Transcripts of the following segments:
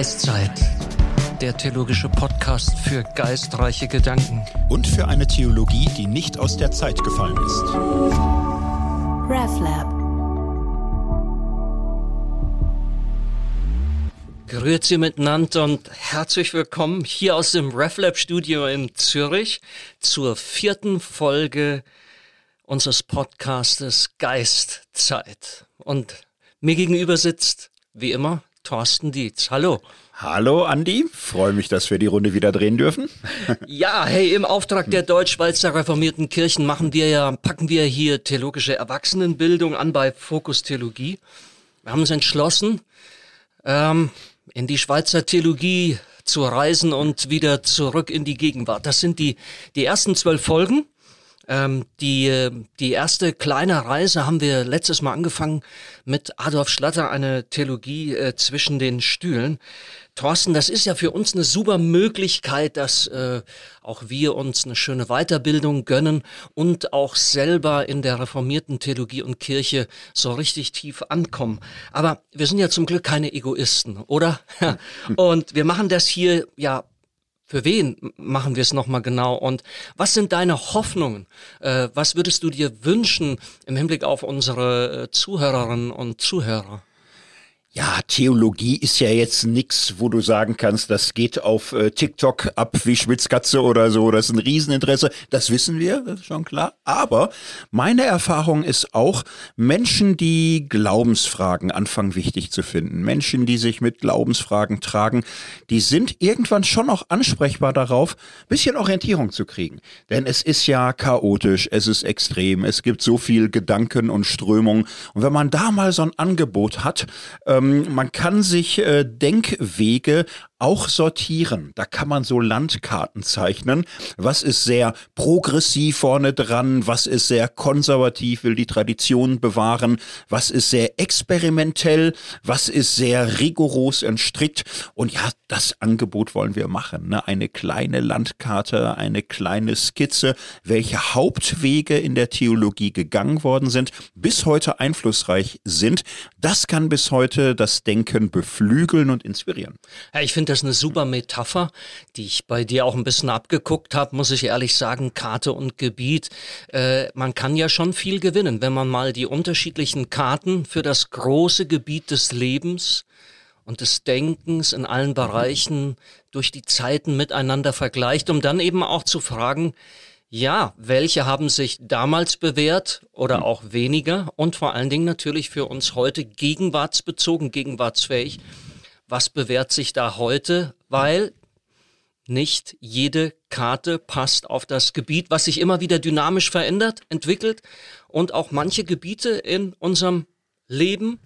Geistzeit, der theologische Podcast für geistreiche Gedanken. Und für eine Theologie, die nicht aus der Zeit gefallen ist. RefLab. Grüezi miteinander und herzlich willkommen hier aus dem RefLab Studio in Zürich zur vierten Folge unseres Podcastes Geistzeit. Und mir gegenüber sitzt, wie immer, Thorsten Dietz. Hallo. Hallo Andi, freue mich, dass wir die Runde wieder drehen dürfen. ja, hey, im Auftrag der Deutsch-Schweizer Reformierten Kirchen machen wir ja, packen wir hier theologische Erwachsenenbildung an bei Fokus Theologie. Wir haben uns entschlossen, ähm, in die Schweizer Theologie zu reisen und wieder zurück in die Gegenwart. Das sind die, die ersten zwölf Folgen. Ähm, die, die erste kleine Reise haben wir letztes Mal angefangen mit Adolf Schlatter, eine Theologie äh, zwischen den Stühlen. Thorsten, das ist ja für uns eine super Möglichkeit, dass äh, auch wir uns eine schöne Weiterbildung gönnen und auch selber in der reformierten Theologie und Kirche so richtig tief ankommen. Aber wir sind ja zum Glück keine Egoisten, oder? und wir machen das hier ja für wen machen wir es nochmal genau? Und was sind deine Hoffnungen? Äh, was würdest du dir wünschen im Hinblick auf unsere äh, Zuhörerinnen und Zuhörer? Ja, Theologie ist ja jetzt nix, wo du sagen kannst, das geht auf äh, TikTok ab wie Schwitzkatze oder so. Das ist ein Rieseninteresse. Das wissen wir, das ist schon klar. Aber meine Erfahrung ist auch, Menschen, die Glaubensfragen anfangen wichtig zu finden, Menschen, die sich mit Glaubensfragen tragen, die sind irgendwann schon auch ansprechbar darauf, bisschen Orientierung zu kriegen. Denn es ist ja chaotisch, es ist extrem, es gibt so viel Gedanken und Strömungen. Und wenn man da mal so ein Angebot hat, äh, ähm, man kann sich äh, Denkwege auch sortieren. Da kann man so Landkarten zeichnen. Was ist sehr progressiv vorne dran? Was ist sehr konservativ, will die Tradition bewahren? Was ist sehr experimentell? Was ist sehr rigoros und strikt? Und ja, das Angebot wollen wir machen. Ne? Eine kleine Landkarte, eine kleine Skizze, welche Hauptwege in der Theologie gegangen worden sind, bis heute einflussreich sind. Das kann bis heute das Denken beflügeln und inspirieren. Ja, ich finde das eine super Metapher, die ich bei dir auch ein bisschen abgeguckt habe, muss ich ehrlich sagen, Karte und Gebiet. Äh, man kann ja schon viel gewinnen, wenn man mal die unterschiedlichen Karten für das große Gebiet des Lebens und des Denkens in allen Bereichen durch die Zeiten miteinander vergleicht, um dann eben auch zu fragen, ja, welche haben sich damals bewährt oder hm. auch weniger und vor allen Dingen natürlich für uns heute gegenwartsbezogen, gegenwartsfähig was bewährt sich da heute, weil nicht jede Karte passt auf das Gebiet, was sich immer wieder dynamisch verändert, entwickelt und auch manche Gebiete in unserem Leben,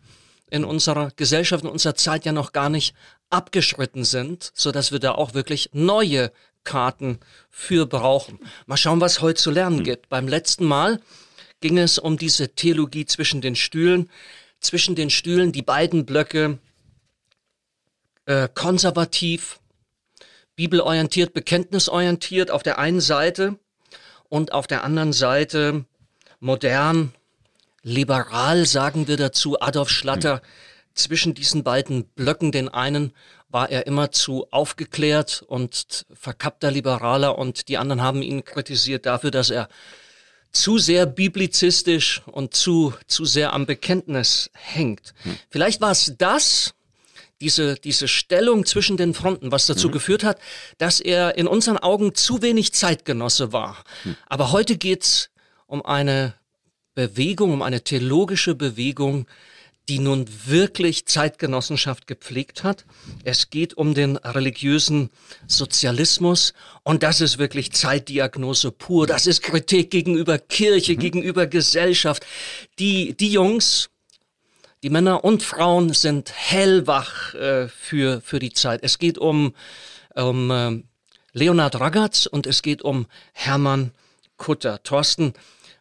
in unserer Gesellschaft, in unserer Zeit ja noch gar nicht abgeschritten sind, so dass wir da auch wirklich neue Karten für brauchen. Mal schauen, was heute zu lernen hm. gibt. Beim letzten Mal ging es um diese Theologie zwischen den Stühlen. Zwischen den Stühlen die beiden Blöcke äh, konservativ, bibelorientiert, bekenntnisorientiert auf der einen Seite und auf der anderen Seite modern, liberal, sagen wir dazu, Adolf Schlatter. Hm. Zwischen diesen beiden Blöcken, den einen war er immer zu aufgeklärt und verkappter Liberaler und die anderen haben ihn kritisiert dafür, dass er zu sehr biblizistisch und zu, zu sehr am Bekenntnis hängt. Hm. Vielleicht war es das, diese, diese Stellung zwischen den Fronten, was dazu mhm. geführt hat, dass er in unseren Augen zu wenig Zeitgenosse war. Mhm. Aber heute geht's um eine Bewegung, um eine theologische Bewegung, die nun wirklich Zeitgenossenschaft gepflegt hat. Es geht um den religiösen Sozialismus und das ist wirklich Zeitdiagnose pur. Das ist Kritik gegenüber Kirche, mhm. gegenüber Gesellschaft. Die, die Jungs, die Männer und Frauen sind hellwach äh, für, für die Zeit. Es geht um, um äh, Leonhard Ragaz und es geht um Hermann Kutter. Thorsten,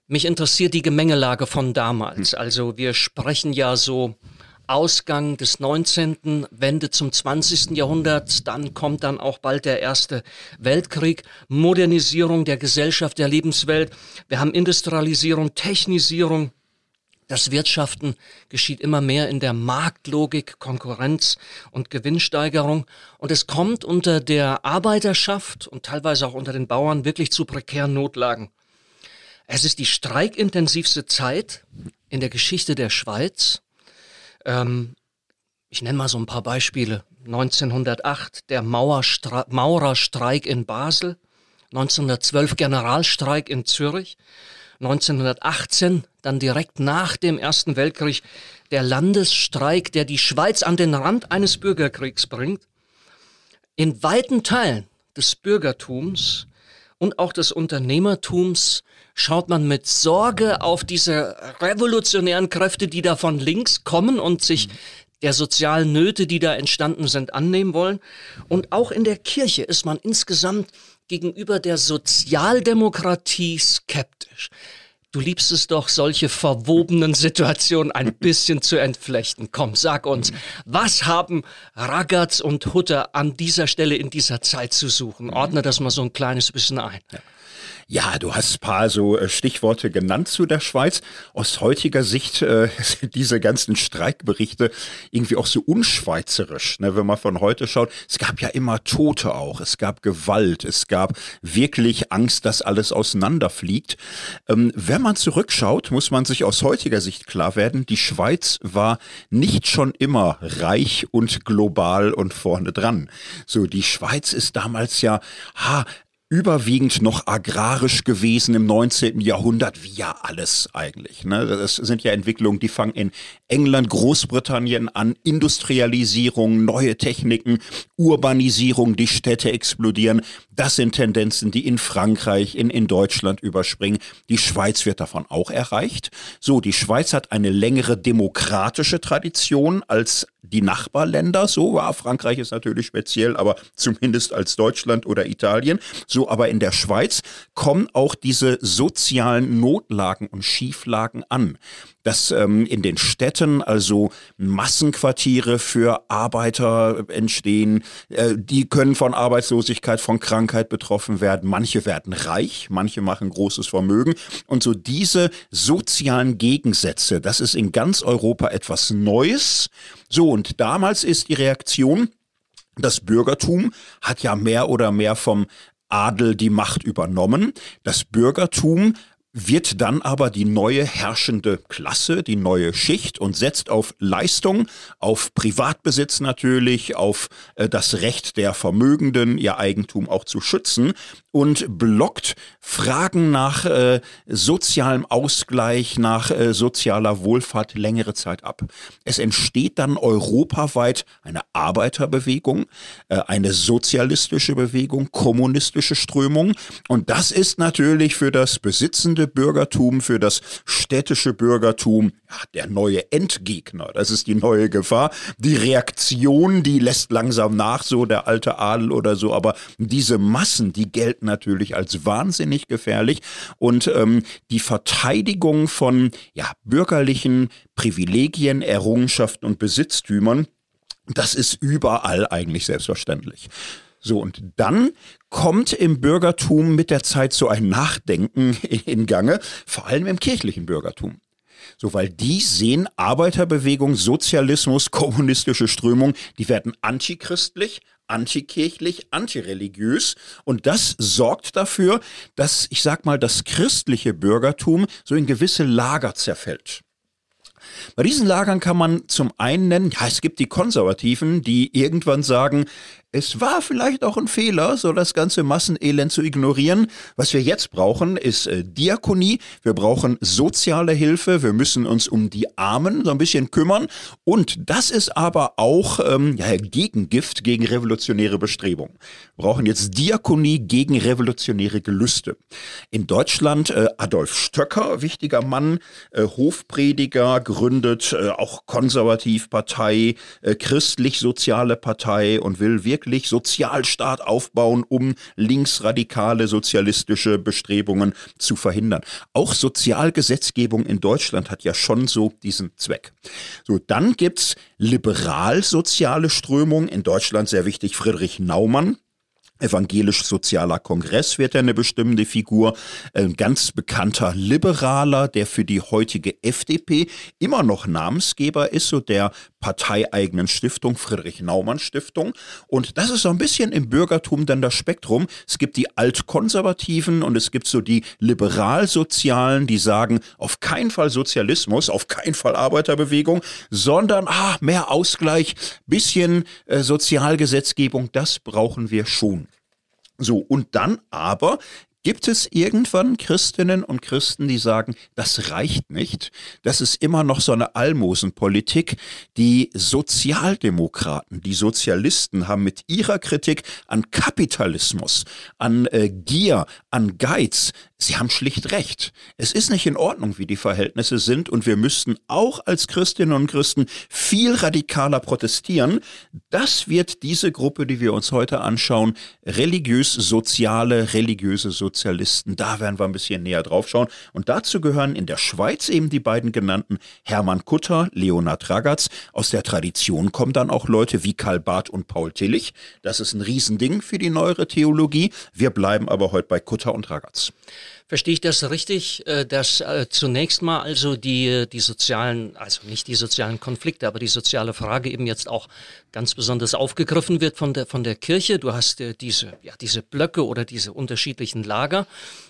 mich interessiert die Gemengelage von damals. Hm. Also wir sprechen ja so Ausgang des 19., Wende zum 20. Jahrhundert, dann kommt dann auch bald der Erste Weltkrieg, Modernisierung der Gesellschaft, der Lebenswelt. Wir haben Industrialisierung, Technisierung, Das Wirtschaften geschieht immer mehr in der Marktlogik, Konkurrenz und Gewinnsteigerung. Und es kommt unter der Arbeiterschaft und teilweise auch unter den Bauern wirklich zu prekären Notlagen. Es ist die streikintensivste Zeit in der Geschichte der Schweiz. Ähm, ich nenne mal so ein paar Beispiele. 1908 der Maurerstreik in Basel, 1912 Generalstreik in Zürich, 1918 dann direkt nach dem Ersten Weltkrieg der Landesstreik, der die Schweiz an den Rand eines Bürgerkriegs bringt. In weiten Teilen des Bürgertums und auch des Unternehmertums schaut man mit Sorge auf diese revolutionären Kräfte, die da von links kommen und sich der sozialen Nöte, die da entstanden sind, annehmen wollen. Und auch in der Kirche ist man insgesamt gegenüber der Sozialdemokratie skeptisch. Du liebst es doch, solche verwobenen Situationen ein bisschen zu entflechten. Komm, sag uns, was haben Ragaz und Hutter an dieser Stelle in dieser Zeit zu suchen? Ordne das mal so ein kleines bisschen ein. Ja. Ja, du hast paar so äh, Stichworte genannt zu der Schweiz. Aus heutiger Sicht äh, sind diese ganzen Streikberichte irgendwie auch so unschweizerisch. Ne? Wenn man von heute schaut, es gab ja immer Tote auch, es gab Gewalt, es gab wirklich Angst, dass alles auseinanderfliegt. Ähm, wenn man zurückschaut, muss man sich aus heutiger Sicht klar werden, die Schweiz war nicht schon immer reich und global und vorne dran. So, die Schweiz ist damals ja ha, überwiegend noch agrarisch gewesen im 19. Jahrhundert, wie ja alles eigentlich. Ne? Das sind ja Entwicklungen, die fangen in England, Großbritannien an, Industrialisierung, neue Techniken, Urbanisierung, die Städte explodieren. Das sind Tendenzen, die in Frankreich, in, in Deutschland überspringen. Die Schweiz wird davon auch erreicht. So, die Schweiz hat eine längere demokratische Tradition als die Nachbarländer. So, ja, Frankreich ist natürlich speziell, aber zumindest als Deutschland oder Italien. So, aber in der Schweiz kommen auch diese sozialen Notlagen und Schieflagen an dass ähm, in den Städten also Massenquartiere für Arbeiter entstehen. Äh, die können von Arbeitslosigkeit, von Krankheit betroffen werden. Manche werden reich, manche machen großes Vermögen. Und so diese sozialen Gegensätze, das ist in ganz Europa etwas Neues. So, und damals ist die Reaktion, das Bürgertum hat ja mehr oder mehr vom Adel die Macht übernommen. Das Bürgertum wird dann aber die neue herrschende Klasse, die neue Schicht und setzt auf Leistung, auf Privatbesitz natürlich, auf äh, das Recht der Vermögenden, ihr Eigentum auch zu schützen und blockt Fragen nach äh, sozialem Ausgleich, nach äh, sozialer Wohlfahrt längere Zeit ab. Es entsteht dann europaweit eine Arbeiterbewegung, äh, eine sozialistische Bewegung, kommunistische Strömung und das ist natürlich für das besitzende Bürgertum, für das städtische Bürgertum ja, der neue Endgegner. Das ist die neue Gefahr. Die Reaktion, die lässt langsam nach, so der alte Adel oder so, aber diese Massen, die gelten natürlich als wahnsinnig gefährlich und ähm, die Verteidigung von ja, bürgerlichen Privilegien, Errungenschaften und Besitztümern, das ist überall eigentlich selbstverständlich. So, und dann kommt im Bürgertum mit der Zeit so ein Nachdenken in Gange, vor allem im kirchlichen Bürgertum. So, weil die sehen Arbeiterbewegung, Sozialismus, kommunistische Strömung, die werden antichristlich, antikirchlich, antireligiös und das sorgt dafür, dass ich sag mal das christliche Bürgertum so in gewisse Lager zerfällt. Bei diesen Lagern kann man zum einen nennen, ja, es gibt die Konservativen, die irgendwann sagen, es war vielleicht auch ein Fehler, so das ganze Massenelend zu ignorieren. Was wir jetzt brauchen, ist äh, Diakonie. Wir brauchen soziale Hilfe. Wir müssen uns um die Armen so ein bisschen kümmern. Und das ist aber auch ähm, ja, Gegengift gegen revolutionäre Bestrebungen. Wir brauchen jetzt Diakonie gegen revolutionäre Gelüste. In Deutschland äh, Adolf Stöcker, wichtiger Mann, äh, Hofprediger, gründet äh, auch Konservativpartei, äh, christlich-soziale Partei und will wirklich wirklich Sozialstaat aufbauen, um linksradikale sozialistische Bestrebungen zu verhindern. Auch Sozialgesetzgebung in Deutschland hat ja schon so diesen Zweck. So, dann gibt's liberal-soziale Strömungen, in Deutschland sehr wichtig Friedrich Naumann, Evangelisch-Sozialer Kongress wird er eine bestimmende Figur, ein ganz bekannter Liberaler, der für die heutige FDP immer noch Namensgeber ist, so der parteieigenen Stiftung, Friedrich Naumann Stiftung. Und das ist so ein bisschen im Bürgertum dann das Spektrum. Es gibt die Altkonservativen und es gibt so die Liberalsozialen, die sagen, auf keinen Fall Sozialismus, auf keinen Fall Arbeiterbewegung, sondern ah, mehr Ausgleich, bisschen äh, Sozialgesetzgebung, das brauchen wir schon. So, und dann aber Gibt es irgendwann Christinnen und Christen, die sagen, das reicht nicht? Das ist immer noch so eine Almosenpolitik. Die Sozialdemokraten, die Sozialisten haben mit ihrer Kritik an Kapitalismus, an äh, Gier, an Geiz, Sie haben schlicht recht. Es ist nicht in Ordnung, wie die Verhältnisse sind und wir müssten auch als Christinnen und Christen viel radikaler protestieren. Das wird diese Gruppe, die wir uns heute anschauen, religiös-soziale, religiöse Sozialisten. Da werden wir ein bisschen näher drauf schauen. Und dazu gehören in der Schweiz eben die beiden genannten Hermann Kutter, Leonhard Ragatz. Aus der Tradition kommen dann auch Leute wie Karl Barth und Paul Tillich. Das ist ein Riesending für die neuere Theologie. Wir bleiben aber heute bei Kutter und Ragatz. Verstehe ich das richtig, äh, dass äh, zunächst mal also die, äh, die sozialen, also nicht die sozialen Konflikte, aber die soziale Frage eben jetzt auch ganz besonders aufgegriffen wird von der, von der Kirche. Du hast diese, ja, diese Blöcke oder diese unterschiedlichen Lager.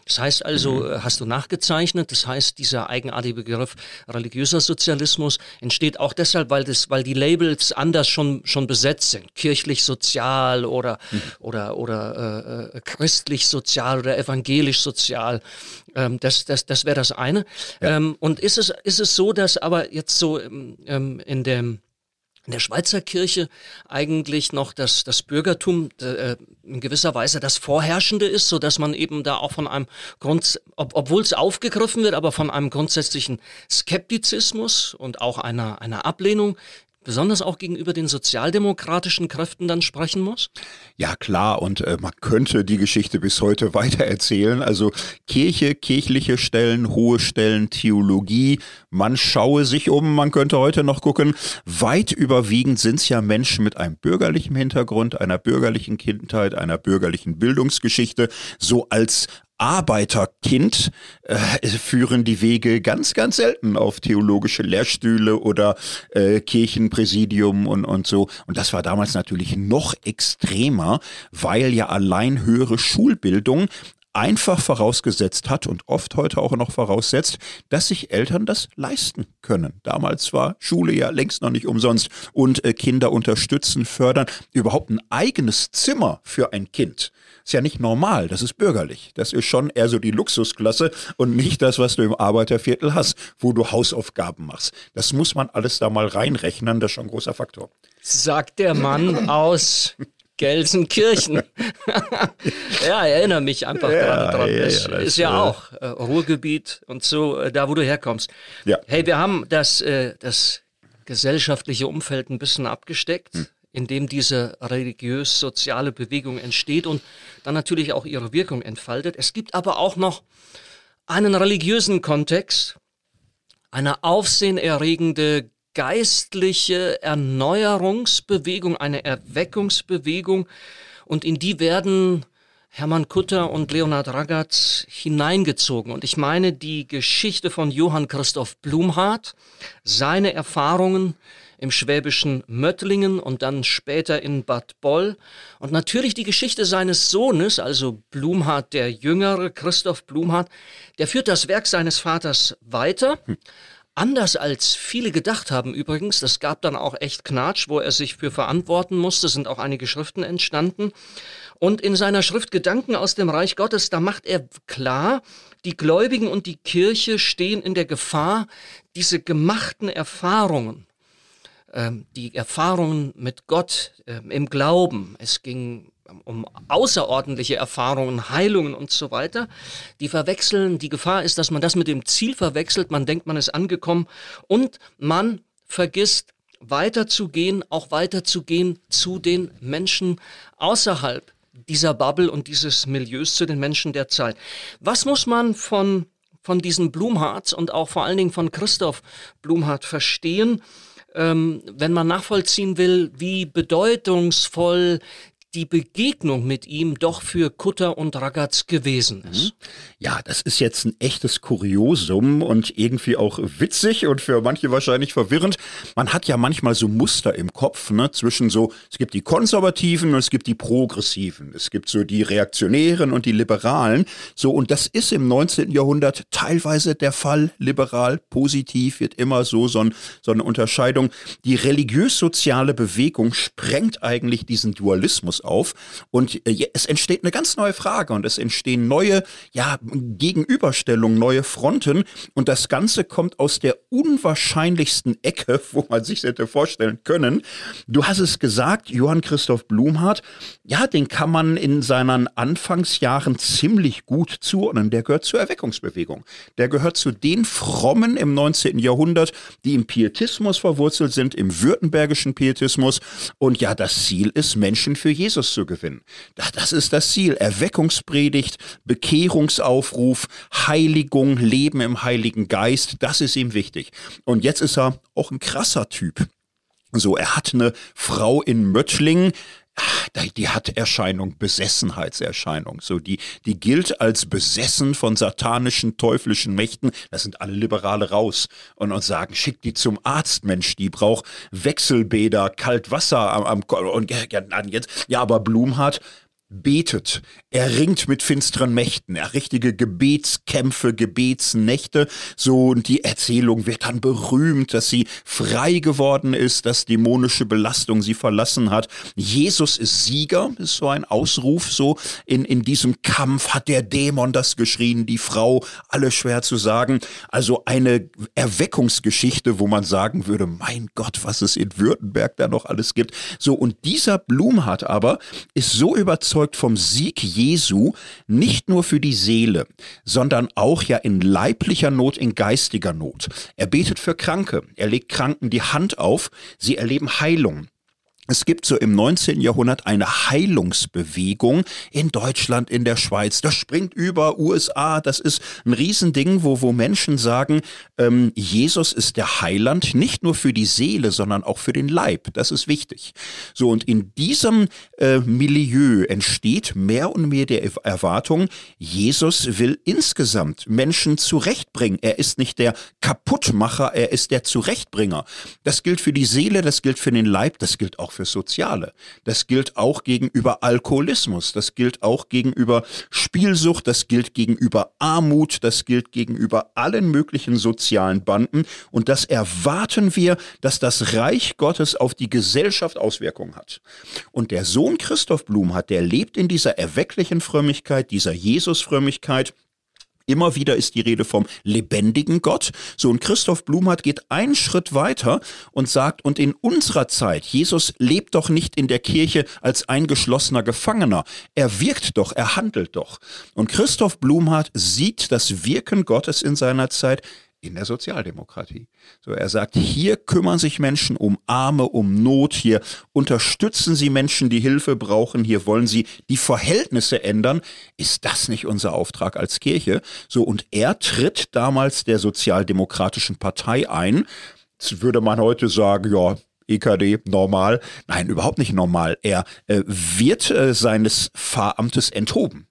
Das heißt also, mhm. hast du nachgezeichnet, das heißt, dieser eigenartige Begriff religiöser Sozialismus entsteht auch deshalb, weil das, weil die Labels anders schon, schon besetzt sind. Kirchlich sozial oder, mhm. oder, oder äh, christlich sozial oder evangelisch sozial. Ähm, das das, das wäre das eine. Ja. Ähm, und ist es, ist es so, dass aber jetzt so ähm, in dem in der Schweizer Kirche eigentlich noch das, das Bürgertum äh, in gewisser Weise das Vorherrschende ist, so dass man eben da auch von einem Grund, ob, obwohl es aufgegriffen wird, aber von einem grundsätzlichen Skeptizismus und auch einer, einer Ablehnung besonders auch gegenüber den sozialdemokratischen Kräften dann sprechen muss? Ja, klar. Und äh, man könnte die Geschichte bis heute weiter erzählen. Also Kirche, kirchliche Stellen, hohe Stellen, Theologie. Man schaue sich um. Man könnte heute noch gucken. Weit überwiegend sind es ja Menschen mit einem bürgerlichen Hintergrund, einer bürgerlichen Kindheit, einer bürgerlichen Bildungsgeschichte, so als Arbeiterkind äh, führen die Wege ganz, ganz selten auf theologische Lehrstühle oder äh, Kirchenpräsidium und, und so. Und das war damals natürlich noch extremer, weil ja allein höhere Schulbildung einfach vorausgesetzt hat und oft heute auch noch voraussetzt, dass sich Eltern das leisten können. Damals war Schule ja längst noch nicht umsonst und äh, Kinder unterstützen, fördern. Überhaupt ein eigenes Zimmer für ein Kind ist ja nicht normal, das ist bürgerlich. Das ist schon eher so die Luxusklasse und nicht das, was du im Arbeiterviertel hast, wo du Hausaufgaben machst. Das muss man alles da mal reinrechnen, das ist schon ein großer Faktor. Sagt der Mann aus Gelsenkirchen. ja, erinnere mich einfach ja, dran. Ja, ist, ja, ist ja äh, auch äh, Ruhrgebiet und so, äh, da wo du herkommst. Ja. Hey, wir haben das, äh, das gesellschaftliche Umfeld ein bisschen abgesteckt. Hm in dem diese religiös-soziale Bewegung entsteht und dann natürlich auch ihre Wirkung entfaltet. Es gibt aber auch noch einen religiösen Kontext, eine aufsehenerregende geistliche Erneuerungsbewegung, eine Erweckungsbewegung und in die werden Hermann Kutter und Leonhard Ragatz hineingezogen. Und ich meine die Geschichte von Johann Christoph Blumhardt, seine Erfahrungen im schwäbischen Möttlingen und dann später in Bad Boll. Und natürlich die Geschichte seines Sohnes, also Blumhardt der Jüngere, Christoph Blumhardt, der führt das Werk seines Vaters weiter. Hm. Anders als viele gedacht haben übrigens, das gab dann auch echt Knatsch, wo er sich für verantworten musste, sind auch einige Schriften entstanden. Und in seiner Schrift Gedanken aus dem Reich Gottes, da macht er klar, die Gläubigen und die Kirche stehen in der Gefahr, diese gemachten Erfahrungen, ähm, die Erfahrungen mit Gott ähm, im Glauben, es ging um außerordentliche Erfahrungen, Heilungen und so weiter, die verwechseln, die Gefahr ist, dass man das mit dem Ziel verwechselt, man denkt, man ist angekommen und man vergisst weiterzugehen, auch weiterzugehen zu den Menschen außerhalb dieser Bubble und dieses Milieus, zu den Menschen der Zeit. Was muss man von, von diesen Blumhardt und auch vor allen Dingen von Christoph Blumhardt verstehen, ähm, wenn man nachvollziehen will, wie bedeutungsvoll die Begegnung mit ihm doch für Kutter und Ragaz gewesen ist. Mhm. Ja, das ist jetzt ein echtes Kuriosum und irgendwie auch witzig und für manche wahrscheinlich verwirrend. Man hat ja manchmal so Muster im Kopf, ne, zwischen so, es gibt die Konservativen und es gibt die Progressiven. Es gibt so die Reaktionären und die Liberalen. So, und das ist im 19. Jahrhundert teilweise der Fall. Liberal, positiv wird immer so, so, ein, so eine Unterscheidung. Die religiös-soziale Bewegung sprengt eigentlich diesen Dualismus auf. Und äh, es entsteht eine ganz neue Frage und es entstehen neue ja, Gegenüberstellungen, neue Fronten. Und das Ganze kommt aus der unwahrscheinlichsten Ecke, wo man sich hätte vorstellen können. Du hast es gesagt, Johann Christoph Blumhardt, ja, den kann man in seinen Anfangsjahren ziemlich gut zuordnen. Der gehört zur Erweckungsbewegung. Der gehört zu den Frommen im 19. Jahrhundert, die im Pietismus verwurzelt sind, im württembergischen Pietismus. Und ja, das Ziel ist, Menschen für Jesus Jesus zu gewinnen. Das ist das Ziel. Erweckungspredigt, Bekehrungsaufruf, Heiligung, Leben im Heiligen Geist, das ist ihm wichtig. Und jetzt ist er auch ein krasser Typ. So, er hat eine Frau in Möttlingen, die hat Erscheinung, Besessenheitserscheinung. So, die, die gilt als besessen von satanischen, teuflischen Mächten. Das sind alle Liberale raus und uns sagen, schick die zum Arzt, Mensch, die braucht Wechselbäder, Kaltwasser am, am und jetzt, ja, aber Blumhardt betet, er ringt mit finsteren Mächten, er richtige Gebetskämpfe, Gebetsnächte, so und die Erzählung wird dann berühmt, dass sie frei geworden ist, dass dämonische Belastung sie verlassen hat. Jesus ist Sieger, ist so ein Ausruf, so in, in diesem Kampf hat der Dämon das geschrien, die Frau, alle schwer zu sagen. Also eine Erweckungsgeschichte, wo man sagen würde, mein Gott, was es in Württemberg da noch alles gibt. So, und dieser Blumhardt aber ist so überzeugt, überzeugt vom Sieg Jesu nicht nur für die Seele, sondern auch ja in leiblicher Not, in geistiger Not. Er betet für Kranke, er legt Kranken die Hand auf, sie erleben Heilung. Es gibt so im 19. Jahrhundert eine Heilungsbewegung in Deutschland, in der Schweiz. Das springt über USA. Das ist ein Riesending, wo, wo Menschen sagen, ähm, Jesus ist der Heiland, nicht nur für die Seele, sondern auch für den Leib. Das ist wichtig. So, und in diesem äh, Milieu entsteht mehr und mehr der Erwartung, Jesus will insgesamt Menschen zurechtbringen. Er ist nicht der Kaputtmacher, er ist der Zurechtbringer. Das gilt für die Seele, das gilt für den Leib, das gilt auch fürs Soziale. Das gilt auch gegenüber Alkoholismus, das gilt auch gegenüber Spielsucht, das gilt gegenüber Armut, das gilt gegenüber allen möglichen sozialen Banden. Und das erwarten wir, dass das Reich Gottes auf die Gesellschaft Auswirkungen hat. Und der Sohn Christoph Blum hat, der lebt in dieser erwecklichen Frömmigkeit, dieser Jesus-Frömmigkeit, Immer wieder ist die Rede vom lebendigen Gott. So, und Christoph Blumhardt geht einen Schritt weiter und sagt, und in unserer Zeit, Jesus lebt doch nicht in der Kirche als eingeschlossener Gefangener. Er wirkt doch, er handelt doch. Und Christoph Blumhardt sieht das Wirken Gottes in seiner Zeit in der Sozialdemokratie. So, er sagt, hier kümmern sich Menschen um Arme, um Not, hier unterstützen sie Menschen, die Hilfe brauchen, hier wollen sie die Verhältnisse ändern. Ist das nicht unser Auftrag als Kirche? So, und er tritt damals der Sozialdemokratischen Partei ein. Jetzt würde man heute sagen, ja, EKD normal. Nein, überhaupt nicht normal. Er äh, wird äh, seines Pfarramtes enthoben.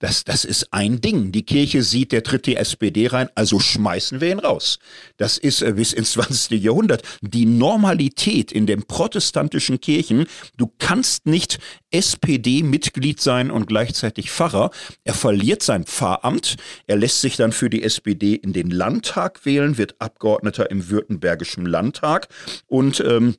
Das, das ist ein Ding. Die Kirche sieht, der tritt die SPD rein, also schmeißen wir ihn raus. Das ist äh, bis ins 20. Jahrhundert die Normalität in den protestantischen Kirchen. Du kannst nicht SPD-Mitglied sein und gleichzeitig Pfarrer. Er verliert sein Pfarramt. Er lässt sich dann für die SPD in den Landtag wählen, wird Abgeordneter im Württembergischen Landtag und ähm,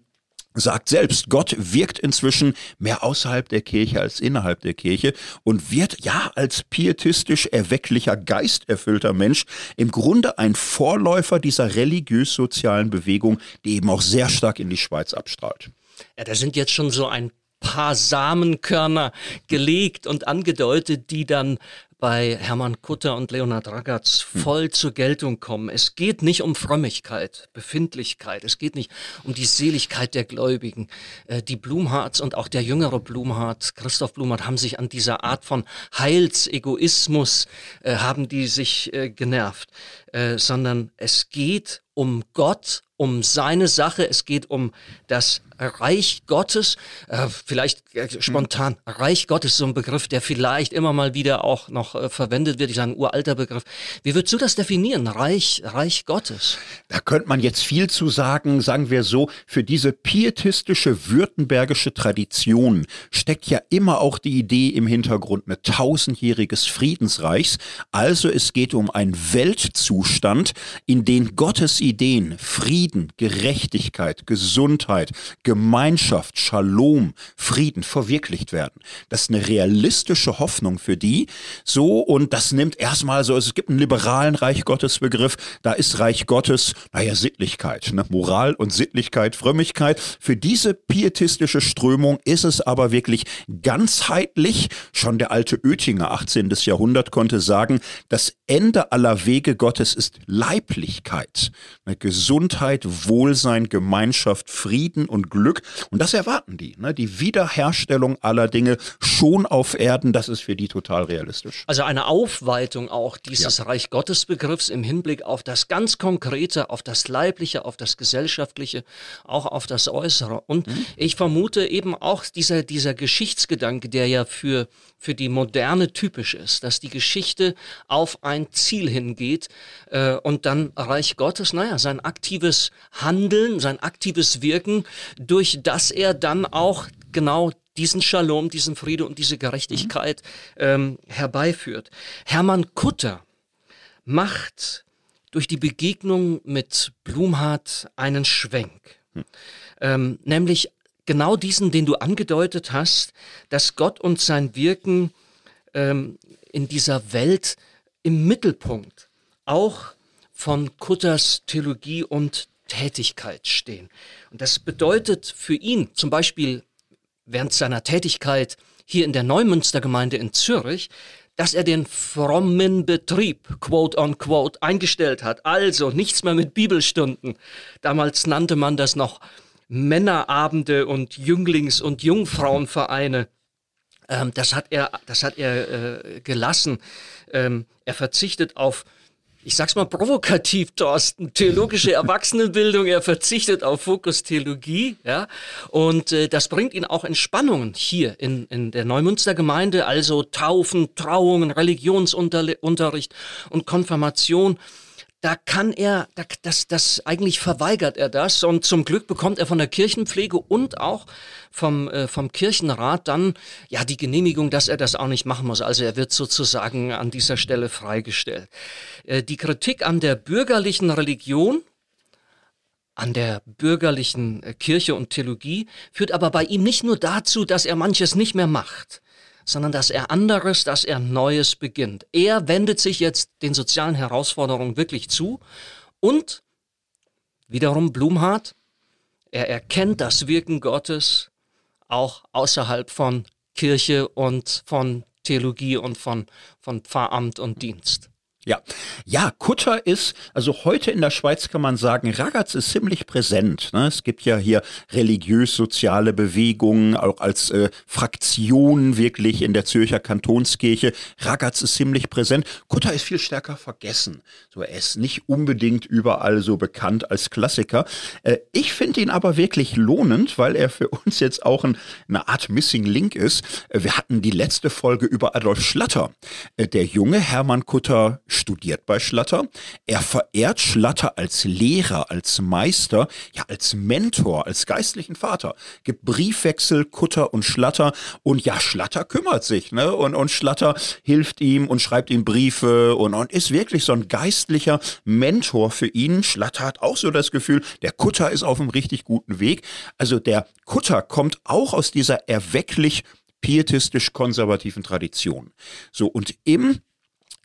sagt selbst, Gott wirkt inzwischen mehr außerhalb der Kirche als innerhalb der Kirche und wird ja als pietistisch erwecklicher, geisterfüllter Mensch im Grunde ein Vorläufer dieser religiös-sozialen Bewegung, die eben auch sehr stark in die Schweiz abstrahlt. Ja, da sind jetzt schon so ein paar Samenkörner gelegt und angedeutet, die dann bei Hermann Kutter und Leonhard Ragaz hm. voll zur Geltung kommen. Es geht nicht um Frömmigkeit, Befindlichkeit, es geht nicht um die Seligkeit der Gläubigen. Äh, die Blumhards und auch der jüngere Blumhardt, Christoph Blumhardt, haben sich an dieser Art von Heilsegoismus, äh, haben die sich äh, genervt, sondern es geht um Gott, um seine Sache, es geht um das Reich Gottes, äh, vielleicht äh, spontan, mhm. Reich Gottes, so ein Begriff, der vielleicht immer mal wieder auch noch äh, verwendet wird, ich sage ein uralter Begriff. Wie würdest du das definieren, Reich, Reich Gottes? Da könnte man jetzt viel zu sagen, sagen wir so, für diese pietistische württembergische Tradition steckt ja immer auch die Idee im Hintergrund eine tausendjähriges Friedensreichs. Also es geht um einen Weltzustand, in den Gottes Ideen Frieden, Gerechtigkeit, Gesundheit, Gemeinschaft, Shalom, Frieden verwirklicht werden. Das ist eine realistische Hoffnung für die. So, und das nimmt erstmal so, es gibt einen liberalen Reich Gottes Begriff, da ist Reich Gottes, naja, Sittlichkeit, ne? Moral und Sittlichkeit, Frömmigkeit. Für diese pietistische Strömung ist es aber wirklich ganzheitlich. Schon der alte Oettinger, 18. Jahrhundert, konnte sagen, das Ende aller Wege Gottes ist Leiblichkeit. Ne? Gesundheit, Wohlsein, Gemeinschaft, Frieden und Glück. Und das erwarten die. Ne? Die Wiederherstellung aller Dinge schon auf Erden, das ist für die total realistisch. Also eine Aufweitung auch dieses ja. Reich Gottes Begriffs im Hinblick auf das ganz Konkrete, auf das Leibliche, auf das Gesellschaftliche, auch auf das Äußere. Und mhm. ich vermute eben auch dieser, dieser Geschichtsgedanke, der ja für, für die Moderne typisch ist, dass die Geschichte auf ein Ziel hingeht äh, und dann Reich Gottes, naja, sein aktives Handeln, sein aktives Wirken, durch das er dann auch genau diesen Shalom, diesen Friede und diese Gerechtigkeit ähm, herbeiführt. Hermann Kutter macht durch die Begegnung mit Blumhardt einen Schwenk. Hm. Ähm, nämlich genau diesen, den du angedeutet hast, dass Gott und sein Wirken ähm, in dieser Welt im Mittelpunkt auch von Kutters Theologie und Tätigkeit stehen. Und das bedeutet für ihn zum Beispiel während seiner Tätigkeit hier in der Neumünstergemeinde in Zürich, dass er den frommen Betrieb, quote on quote, eingestellt hat. Also nichts mehr mit Bibelstunden. Damals nannte man das noch Männerabende und Jünglings- und Jungfrauenvereine. Ähm, das hat er, das hat er äh, gelassen. Ähm, er verzichtet auf ich sag's mal provokativ, Thorsten, theologische Erwachsenenbildung, er verzichtet auf Fokus Theologie, ja, und äh, das bringt ihn auch in Spannungen hier in, in der Neumünstergemeinde, also Taufen, Trauungen, Religionsunterricht und Konfirmation da kann er, das, das eigentlich verweigert er das und zum Glück bekommt er von der Kirchenpflege und auch vom, äh, vom Kirchenrat dann ja die Genehmigung, dass er das auch nicht machen muss. Also er wird sozusagen an dieser Stelle freigestellt. Äh, die Kritik an der bürgerlichen Religion an der bürgerlichen äh, Kirche und Theologie führt aber bei ihm nicht nur dazu, dass er manches nicht mehr macht, sondern dass er anderes, dass er Neues beginnt. Er wendet sich jetzt den sozialen Herausforderungen wirklich zu und wiederum Blumhardt, er erkennt das Wirken Gottes auch außerhalb von Kirche und von Theologie und von, von Pfarramt und Dienst. Ja, ja, Kutter ist, also heute in der Schweiz kann man sagen, Ragaz ist ziemlich präsent. Ne? Es gibt ja hier religiös-soziale Bewegungen, auch als äh, Fraktion wirklich in der Zürcher Kantonskirche. Ragaz ist ziemlich präsent. Kutter ist viel stärker vergessen. So, er ist nicht unbedingt überall so bekannt als Klassiker. Äh, ich finde ihn aber wirklich lohnend, weil er für uns jetzt auch ein, eine Art Missing Link ist. Äh, wir hatten die letzte Folge über Adolf Schlatter. Äh, der junge Hermann Kutter studiert bei Schlatter. Er verehrt Schlatter als Lehrer, als Meister, ja als Mentor, als geistlichen Vater. Gibt Briefwechsel, Kutter und Schlatter und ja, Schlatter kümmert sich, ne? Und, und Schlatter hilft ihm und schreibt ihm Briefe und, und ist wirklich so ein geistlicher Mentor für ihn. Schlatter hat auch so das Gefühl, der Kutter ist auf einem richtig guten Weg. Also der Kutter kommt auch aus dieser erwecklich pietistisch-konservativen Tradition. So, und im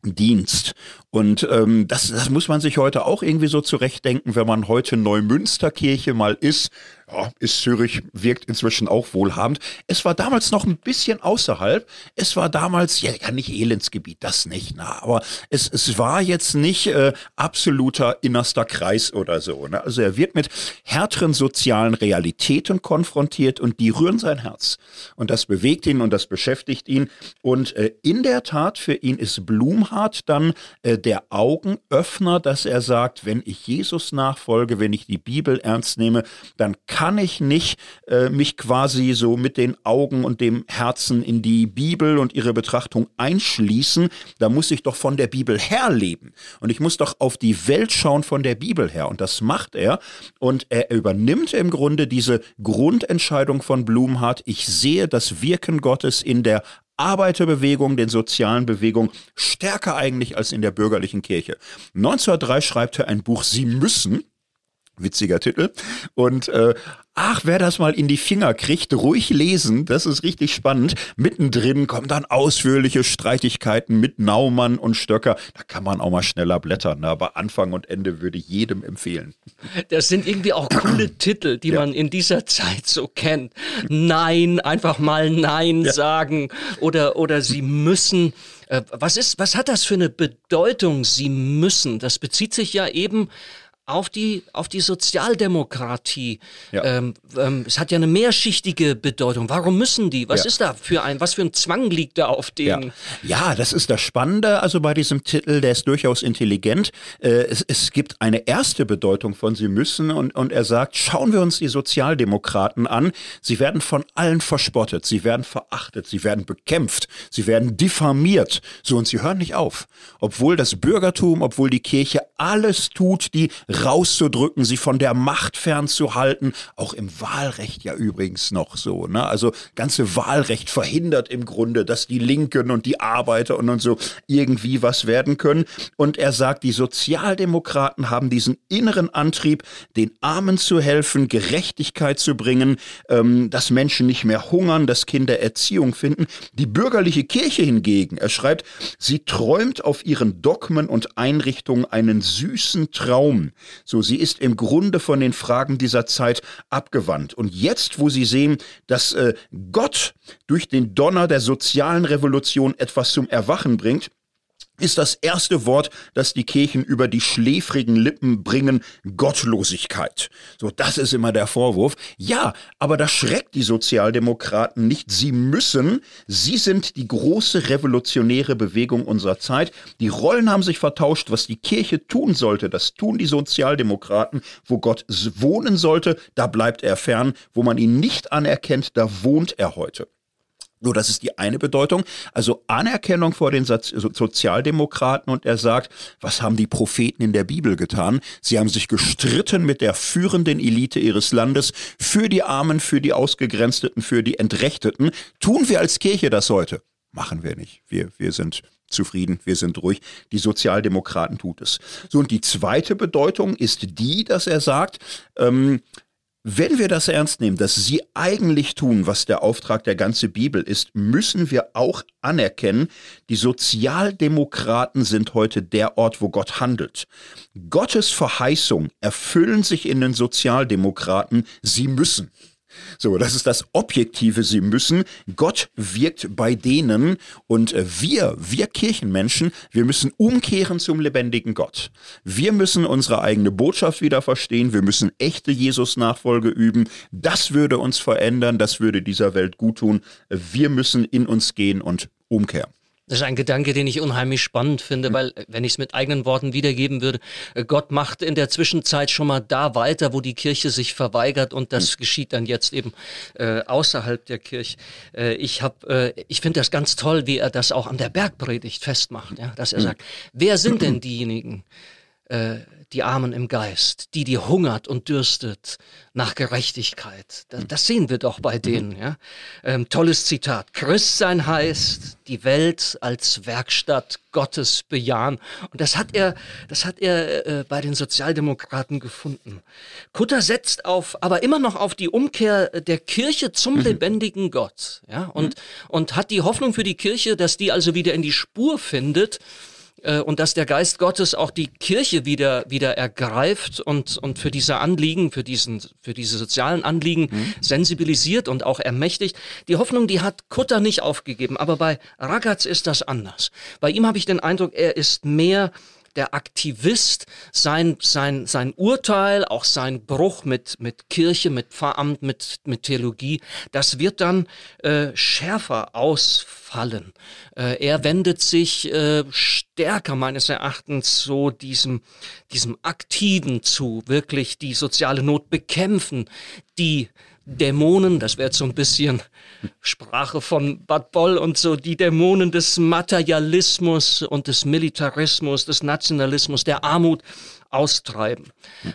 Dienst. Und ähm, das, das muss man sich heute auch irgendwie so zurechtdenken, wenn man heute Neumünsterkirche mal ist ja, ist Zürich, wirkt inzwischen auch wohlhabend. Es war damals noch ein bisschen außerhalb. Es war damals, ja, ja nicht Elendsgebiet, das nicht, na, aber es, es war jetzt nicht äh, absoluter innerster Kreis oder so. Ne? Also er wird mit härteren sozialen Realitäten konfrontiert und die rühren sein Herz. Und das bewegt ihn und das beschäftigt ihn. Und äh, in der Tat, für ihn ist Blumhardt dann äh, der Augenöffner, dass er sagt, wenn ich Jesus nachfolge, wenn ich die Bibel ernst nehme, dann kann kann ich nicht äh, mich quasi so mit den Augen und dem Herzen in die Bibel und ihre Betrachtung einschließen. Da muss ich doch von der Bibel her leben. Und ich muss doch auf die Welt schauen von der Bibel her. Und das macht er. Und er übernimmt im Grunde diese Grundentscheidung von Blumhardt. Ich sehe das Wirken Gottes in der Arbeiterbewegung, den sozialen Bewegungen, stärker eigentlich als in der bürgerlichen Kirche. 1903 schreibt er ein Buch Sie müssen, witziger Titel. Und äh, ach, wer das mal in die Finger kriegt, ruhig lesen, das ist richtig spannend. Mittendrin kommen dann ausführliche Streitigkeiten mit Naumann und Stöcker. Da kann man auch mal schneller blättern, ne? aber Anfang und Ende würde ich jedem empfehlen. Das sind irgendwie auch coole Titel, die ja. man in dieser Zeit so kennt. Nein, einfach mal Nein ja. sagen oder, oder sie müssen. Äh, was ist, was hat das für eine Bedeutung? Sie müssen. Das bezieht sich ja eben auf die, auf die Sozialdemokratie. Ja. Ähm, ähm, es hat ja eine mehrschichtige Bedeutung. Warum müssen die? Was ja. ist da für ein, was für ein Zwang liegt da auf denen? Ja. ja. das ist das Spannende. Also bei diesem Titel, der ist durchaus intelligent. Äh, es, es gibt eine erste Bedeutung von sie müssen und, und er sagt, schauen wir uns die Sozialdemokraten an. Sie werden von allen verspottet, sie werden verachtet, sie werden bekämpft, sie werden diffamiert. So, und sie hören nicht auf. Obwohl das Bürgertum, obwohl die Kirche alles tut, die rauszudrücken, sie von der Macht fernzuhalten. Auch im Wahlrecht ja übrigens noch so. Ne? Also ganze Wahlrecht verhindert im Grunde, dass die Linken und die Arbeiter und, und so irgendwie was werden können. Und er sagt, die Sozialdemokraten haben diesen inneren Antrieb, den Armen zu helfen, Gerechtigkeit zu bringen, ähm, dass Menschen nicht mehr hungern, dass Kinder Erziehung finden. Die bürgerliche Kirche hingegen, er schreibt, sie träumt auf ihren Dogmen und Einrichtungen einen süßen Traum, so, sie ist im Grunde von den Fragen dieser Zeit abgewandt. Und jetzt, wo sie sehen, dass äh, Gott durch den Donner der sozialen Revolution etwas zum Erwachen bringt, ist das erste Wort, das die Kirchen über die schläfrigen Lippen bringen, Gottlosigkeit. So, das ist immer der Vorwurf. Ja, aber das schreckt die Sozialdemokraten nicht. Sie müssen, sie sind die große revolutionäre Bewegung unserer Zeit. Die Rollen haben sich vertauscht. Was die Kirche tun sollte, das tun die Sozialdemokraten. Wo Gott wohnen sollte, da bleibt er fern. Wo man ihn nicht anerkennt, da wohnt er heute. So, das ist die eine Bedeutung. Also Anerkennung vor den Sozialdemokraten und er sagt, was haben die Propheten in der Bibel getan? Sie haben sich gestritten mit der führenden Elite ihres Landes für die Armen, für die Ausgegrenzten, für die Entrechteten. Tun wir als Kirche das heute? Machen wir nicht. Wir, wir sind zufrieden, wir sind ruhig. Die Sozialdemokraten tut es. So, und die zweite Bedeutung ist die, dass er sagt, ähm, wenn wir das ernst nehmen, dass sie eigentlich tun, was der Auftrag der ganzen Bibel ist, müssen wir auch anerkennen, die Sozialdemokraten sind heute der Ort, wo Gott handelt. Gottes Verheißung erfüllen sich in den Sozialdemokraten, sie müssen. So, das ist das Objektive. Sie müssen. Gott wirkt bei denen und äh, wir, wir Kirchenmenschen, wir müssen umkehren zum lebendigen Gott. Wir müssen unsere eigene Botschaft wieder verstehen. Wir müssen echte Jesus-Nachfolge üben. Das würde uns verändern. Das würde dieser Welt gut tun. Wir müssen in uns gehen und umkehren. Das ist ein Gedanke, den ich unheimlich spannend finde, hm. weil, wenn ich es mit eigenen Worten wiedergeben würde, äh, Gott macht in der Zwischenzeit schon mal da weiter, wo die Kirche sich verweigert und das hm. geschieht dann jetzt eben äh, außerhalb der Kirche. Äh, ich hab, äh, ich finde das ganz toll, wie er das auch an der Bergpredigt festmacht, ja, dass er hm. sagt, wer sind denn diejenigen, äh, die Armen im Geist, die, die hungert und dürstet nach Gerechtigkeit. Das, das sehen wir doch bei denen. Ja? Ähm, tolles Zitat. Christsein heißt, die Welt als Werkstatt Gottes bejahen. Und das hat er, das hat er äh, bei den Sozialdemokraten gefunden. Kutter setzt auf, aber immer noch auf die Umkehr der Kirche zum mhm. lebendigen Gott. Ja? Und, mhm. und hat die Hoffnung für die Kirche, dass die also wieder in die Spur findet äh, und dass der Geist Gottes auch die Kirche wieder, wieder ergreift und, und für diese Anliegen, für, diesen, für diese sozialen Anliegen mhm. sensibilisiert und auch ermächtigt. Die Hoffnung, die hat Kutter nicht aufgegeben, aber bei Ragaz ist das anders. Bei ihm habe ich den Eindruck, er ist mehr der Aktivist sein, sein, sein Urteil, auch sein Bruch mit, mit Kirche, mit Pfarramt, mit, mit Theologie, das wird dann äh, schärfer ausfallen. Äh, er wendet sich äh, stärker meines Erachtens so diesem, diesem Aktiven zu, wirklich die soziale Not bekämpfen, die Dämonen, das wäre so ein bisschen Sprache von Bad Boll und so, die Dämonen des Materialismus und des Militarismus, des Nationalismus, der Armut austreiben.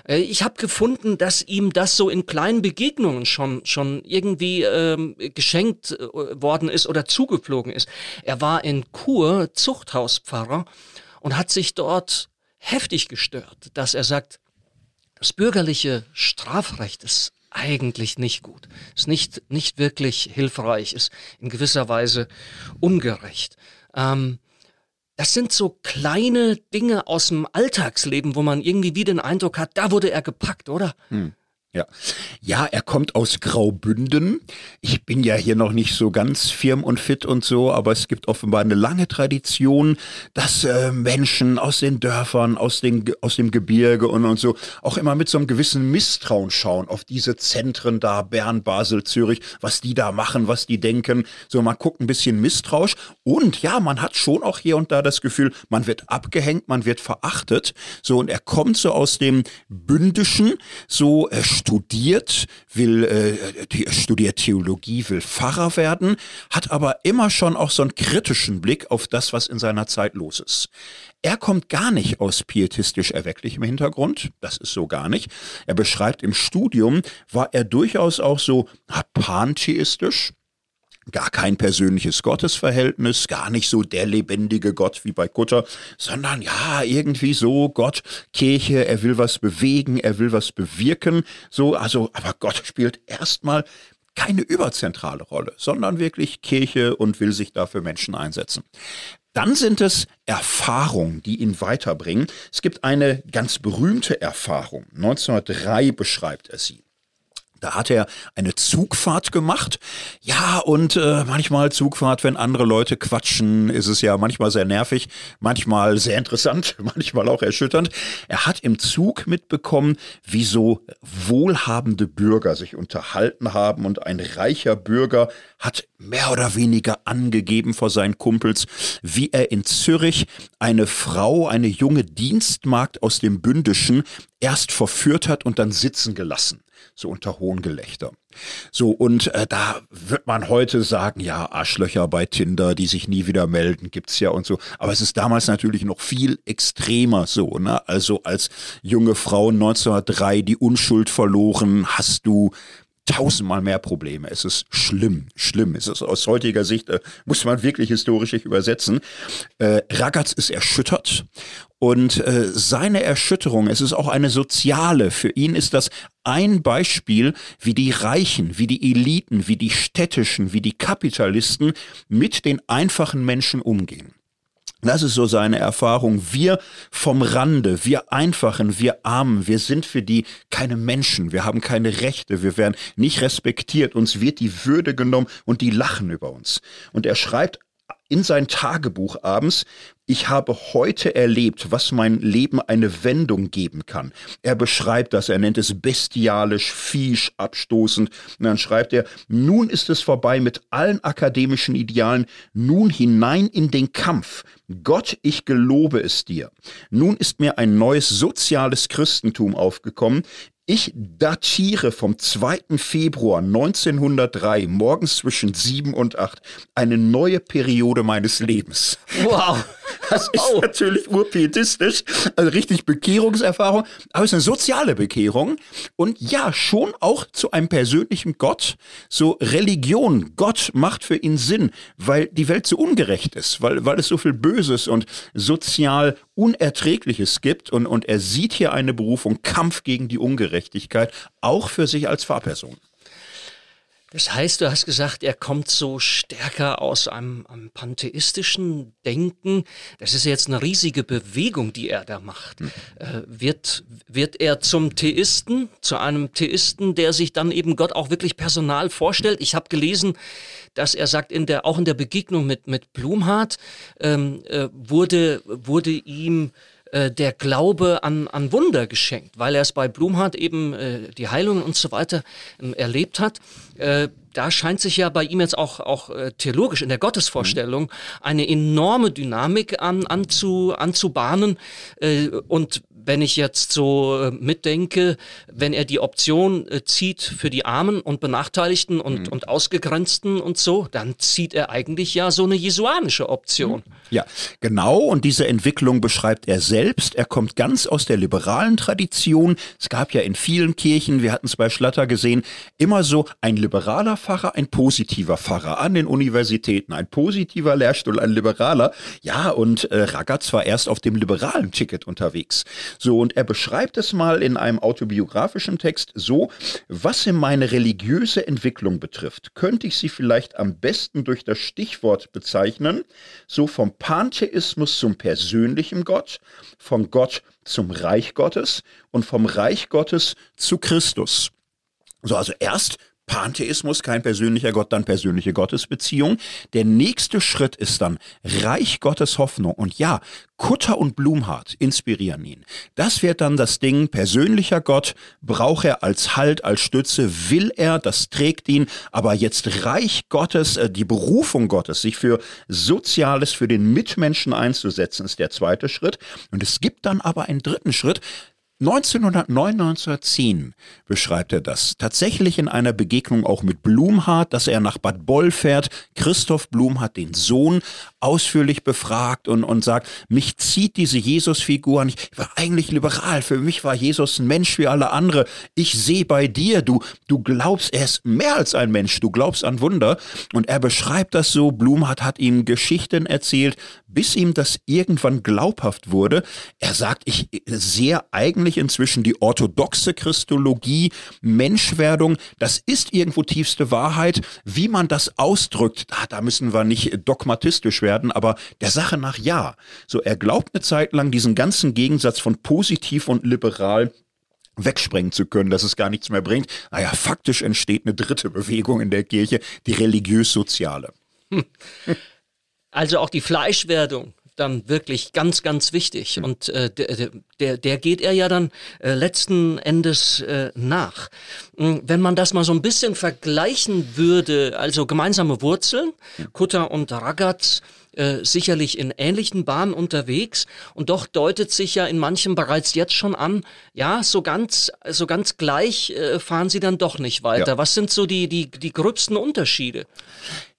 Äh, ich habe gefunden, dass ihm das so in kleinen Begegnungen schon, schon irgendwie ähm, geschenkt äh, worden ist oder zugeflogen ist. Er war in Chur Zuchthauspfarrer und hat sich dort heftig gestört, dass er sagt, das bürgerliche Strafrecht ist eigentlich nicht gut, ist nicht, nicht wirklich hilfreich, ist in gewisser Weise ungerecht. Ähm, das sind so kleine Dinge aus dem Alltagsleben, wo man irgendwie wie den Eindruck hat, da wurde er gepackt, oder? Hm. Ja. ja, er kommt aus Graubünden. Ich bin ja hier noch nicht so ganz firm und fit und so, aber es gibt offenbar eine lange Tradition, dass äh, Menschen aus den Dörfern, aus, den, aus dem Gebirge und, und so auch immer mit so einem gewissen Misstrauen schauen auf diese Zentren da, Bern, Basel, Zürich, was die da machen, was die denken. So, man guckt ein bisschen misstrauisch und ja, man hat schon auch hier und da das Gefühl, man wird abgehängt, man wird verachtet. So, und er kommt so aus dem Bündischen, so äh, studiert, will äh, studiert Theologie, will Pfarrer werden, hat aber immer schon auch so einen kritischen Blick auf das, was in seiner Zeit los ist. Er kommt gar nicht aus pietistisch erwecklichem Hintergrund, das ist so gar nicht. Er beschreibt im Studium, war er durchaus auch so pantheistisch, gar kein persönliches Gottesverhältnis, gar nicht so der lebendige Gott wie bei Kutter, sondern ja, irgendwie so Gott, Kirche, er will was bewegen, er will was bewirken, so, also, aber Gott spielt erstmal keine überzentrale Rolle, sondern wirklich Kirche und will sich dafür Menschen einsetzen. Dann sind es Erfahrungen, die ihn weiterbringen. Es gibt eine ganz berühmte Erfahrung. 1903 beschreibt er sie. Da hat er eine Zugfahrt gemacht. Ja, und äh, manchmal Zugfahrt, wenn andere Leute quatschen, ist es ja manchmal sehr nervig, manchmal sehr interessant, manchmal auch erschütternd. Er hat im Zug mitbekommen, wie so wohlhabende Bürger sich unterhalten haben und ein reicher Bürger hat mehr oder weniger angegeben vor seinen Kumpels, wie er in Zürich eine Frau, eine junge Dienstmagd aus dem Bündischen erst verführt hat und dann sitzen gelassen so unter hohen Gelächter. So, und äh, da wird man heute sagen, ja, Arschlöcher bei Tinder, die sich nie wieder melden, gibt's ja und so. Aber es ist damals natürlich noch viel extremer so, ne? Also als junge Frau 1903 die Unschuld verloren, hast du tausendmal mehr Probleme. Es ist schlimm, schlimm. Es ist aus heutiger Sicht, äh, muss man wirklich historisch übersetzen. Äh, Ragaz ist erschüttert und äh, seine Erschütterung, es ist auch eine soziale. Für ihn ist das ein Beispiel, wie die Reichen, wie die Eliten, wie die Städtischen, wie die Kapitalisten mit den einfachen Menschen umgehen. Das ist so seine Erfahrung. Wir vom Rande, wir Einfachen, wir Armen, wir sind für die keine Menschen, wir haben keine Rechte, wir werden nicht respektiert, uns wird die Würde genommen und die lachen über uns. Und er schreibt in sein Tagebuch abends, ich habe heute erlebt, was mein Leben eine Wendung geben kann. Er beschreibt das, er nennt es bestialisch, fiesch, abstoßend. Und dann schreibt er, nun ist es vorbei mit allen akademischen Idealen, nun hinein in den Kampf. Gott, ich gelobe es dir. Nun ist mir ein neues soziales Christentum aufgekommen. Ich datiere vom 2. Februar 1903 morgens zwischen 7 und 8 eine neue Periode meines Lebens. Wow. Das ist oh. natürlich urpietistisch, also richtig Bekehrungserfahrung, aber es ist eine soziale Bekehrung und ja, schon auch zu einem persönlichen Gott, so Religion, Gott macht für ihn Sinn, weil die Welt so ungerecht ist, weil, weil es so viel Böses und sozial Unerträgliches gibt und, und er sieht hier eine Berufung, Kampf gegen die Ungerechtigkeit, auch für sich als Fahrperson. Das heißt, du hast gesagt, er kommt so stärker aus einem, einem, pantheistischen Denken. Das ist jetzt eine riesige Bewegung, die er da macht. Mhm. Äh, wird, wird er zum Theisten, zu einem Theisten, der sich dann eben Gott auch wirklich personal vorstellt? Ich habe gelesen, dass er sagt, in der, auch in der Begegnung mit, mit Blumhardt ähm, äh, wurde, wurde ihm äh, der Glaube an, an Wunder geschenkt, weil er es bei Blumhardt eben äh, die Heilungen und so weiter äh, erlebt hat. Da scheint sich ja bei ihm jetzt auch, auch äh, theologisch in der Gottesvorstellung mhm. eine enorme Dynamik an, anzu, anzubahnen. Äh, und wenn ich jetzt so äh, mitdenke, wenn er die Option zieht für die Armen und Benachteiligten und, mhm. und Ausgegrenzten und so, dann zieht er eigentlich ja so eine jesuanische Option. Mhm. Ja, genau. Und diese Entwicklung beschreibt er selbst. Er kommt ganz aus der liberalen Tradition. Es gab ja in vielen Kirchen, wir hatten es bei Schlatter gesehen, immer so ein liberaler Pfarrer, ein positiver Pfarrer an den Universitäten, ein positiver Lehrstuhl, ein liberaler. Ja, und äh, Ragaz war erst auf dem liberalen Ticket unterwegs. So, und er beschreibt es mal in einem autobiografischen Text so, was in meine religiöse Entwicklung betrifft, könnte ich sie vielleicht am besten durch das Stichwort bezeichnen, so vom Pantheismus zum persönlichen Gott, von Gott zum Reich Gottes und vom Reich Gottes zu Christus. So, also erst Pantheismus, kein persönlicher Gott, dann persönliche Gottesbeziehung. Der nächste Schritt ist dann Reich Gottes Hoffnung. Und ja, Kutter und Blumhardt inspirieren ihn. Das wird dann das Ding, persönlicher Gott, braucht er als Halt, als Stütze, will er, das trägt ihn. Aber jetzt Reich Gottes, äh, die Berufung Gottes, sich für Soziales, für den Mitmenschen einzusetzen, ist der zweite Schritt. Und es gibt dann aber einen dritten Schritt, 1909, 1910 beschreibt er das. Tatsächlich in einer Begegnung auch mit Blumhardt, dass er nach Bad Boll fährt. Christoph Blumhardt, den Sohn, ausführlich befragt und, und sagt, mich zieht diese Jesus-Figur nicht. Ich war eigentlich liberal. Für mich war Jesus ein Mensch wie alle andere. Ich sehe bei dir, du, du glaubst, er ist mehr als ein Mensch. Du glaubst an Wunder. Und er beschreibt das so. Blumhardt hat ihm Geschichten erzählt, bis ihm das irgendwann glaubhaft wurde. Er sagt, ich sehe eigentlich inzwischen die orthodoxe Christologie, Menschwerdung, das ist irgendwo tiefste Wahrheit. Wie man das ausdrückt, da, da müssen wir nicht dogmatistisch werden, aber der Sache nach ja. So, er glaubt eine Zeit lang diesen ganzen Gegensatz von positiv und liberal wegsprengen zu können, dass es gar nichts mehr bringt. Naja, faktisch entsteht eine dritte Bewegung in der Kirche, die religiös-soziale. Hm. Also auch die Fleischwerdung dann wirklich ganz, ganz wichtig. Mhm. Und äh, der, der, der geht er ja dann äh, letzten Endes äh, nach. Hm, wenn man das mal so ein bisschen vergleichen würde, also gemeinsame Wurzeln, mhm. Kutter und Ragaz, äh, sicherlich in ähnlichen Bahnen unterwegs und doch deutet sich ja in manchem bereits jetzt schon an, ja, so ganz, so ganz gleich äh, fahren sie dann doch nicht weiter. Ja. Was sind so die, die, die gröbsten Unterschiede?